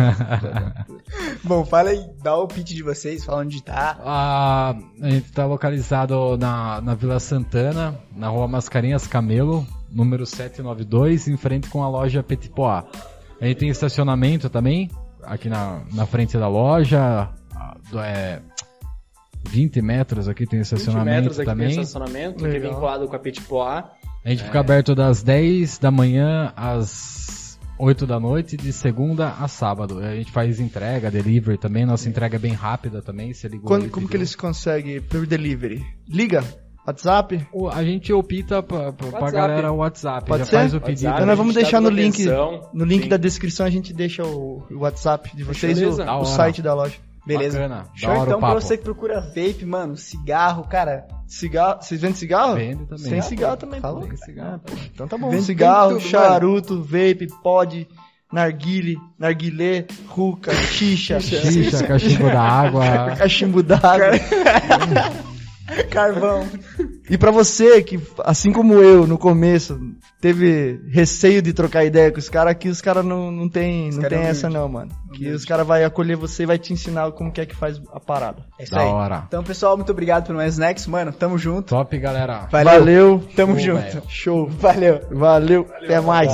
Bom, fala aí, dá o pitch de vocês, fala onde tá. Ah, a gente tá localizado na, na Vila Santana, na rua Mascarenhas Camelo, número 792, em frente com a loja Petipoá. A gente tem estacionamento também, aqui na, na frente da loja, ah, do- é, 20 metros aqui tem 20 estacionamento metros aqui também. tem estacionamento, que é Legal. vinculado com a Petipoá. A gente fica aberto das 10 da manhã às 8 da noite, de segunda a sábado. A gente faz entrega, delivery também, nossa entrega é bem rápida também, você ligou Quando, como que eles conseguem por delivery? Liga? WhatsApp? O- A gente opta pra, pra, pra WhatsApp. galera o WhatsApp, Pode já ser? faz o pedido. WhatsApp, Então nós vamos a gente deixar no link, manutenção. no link Sim. da descrição a gente deixa o, o WhatsApp de vocês e o, o site da loja. Beleza. Bacana, Show da então pra você que procura vape, mano, cigarro, cara. Cigarro, vocês vendem cigarro? Vende também. Tem cigarro também, Falou? Tem cigarro. Então tá bom. Vende cigarro, tudo, charuto, vape, pod, narguile, narguilé, ruca, xixa, Xixa, cachimbo da água. cachimbo d'água. Carvão. E pra você que, assim como eu, no começo, teve receio de trocar ideia com os caras, aqui os caras não, não tem, não cara tem é essa não, mano. Que os caras vão acolher você e vai te ensinar como que é que faz a parada. É isso Da aí. hora. Então, pessoal, muito obrigado pelo mais Next, mano. Tamo junto. Top, galera. Valeu. Valeu. Tamo Show, junto. velho. Show. Valeu. Valeu. Até mais.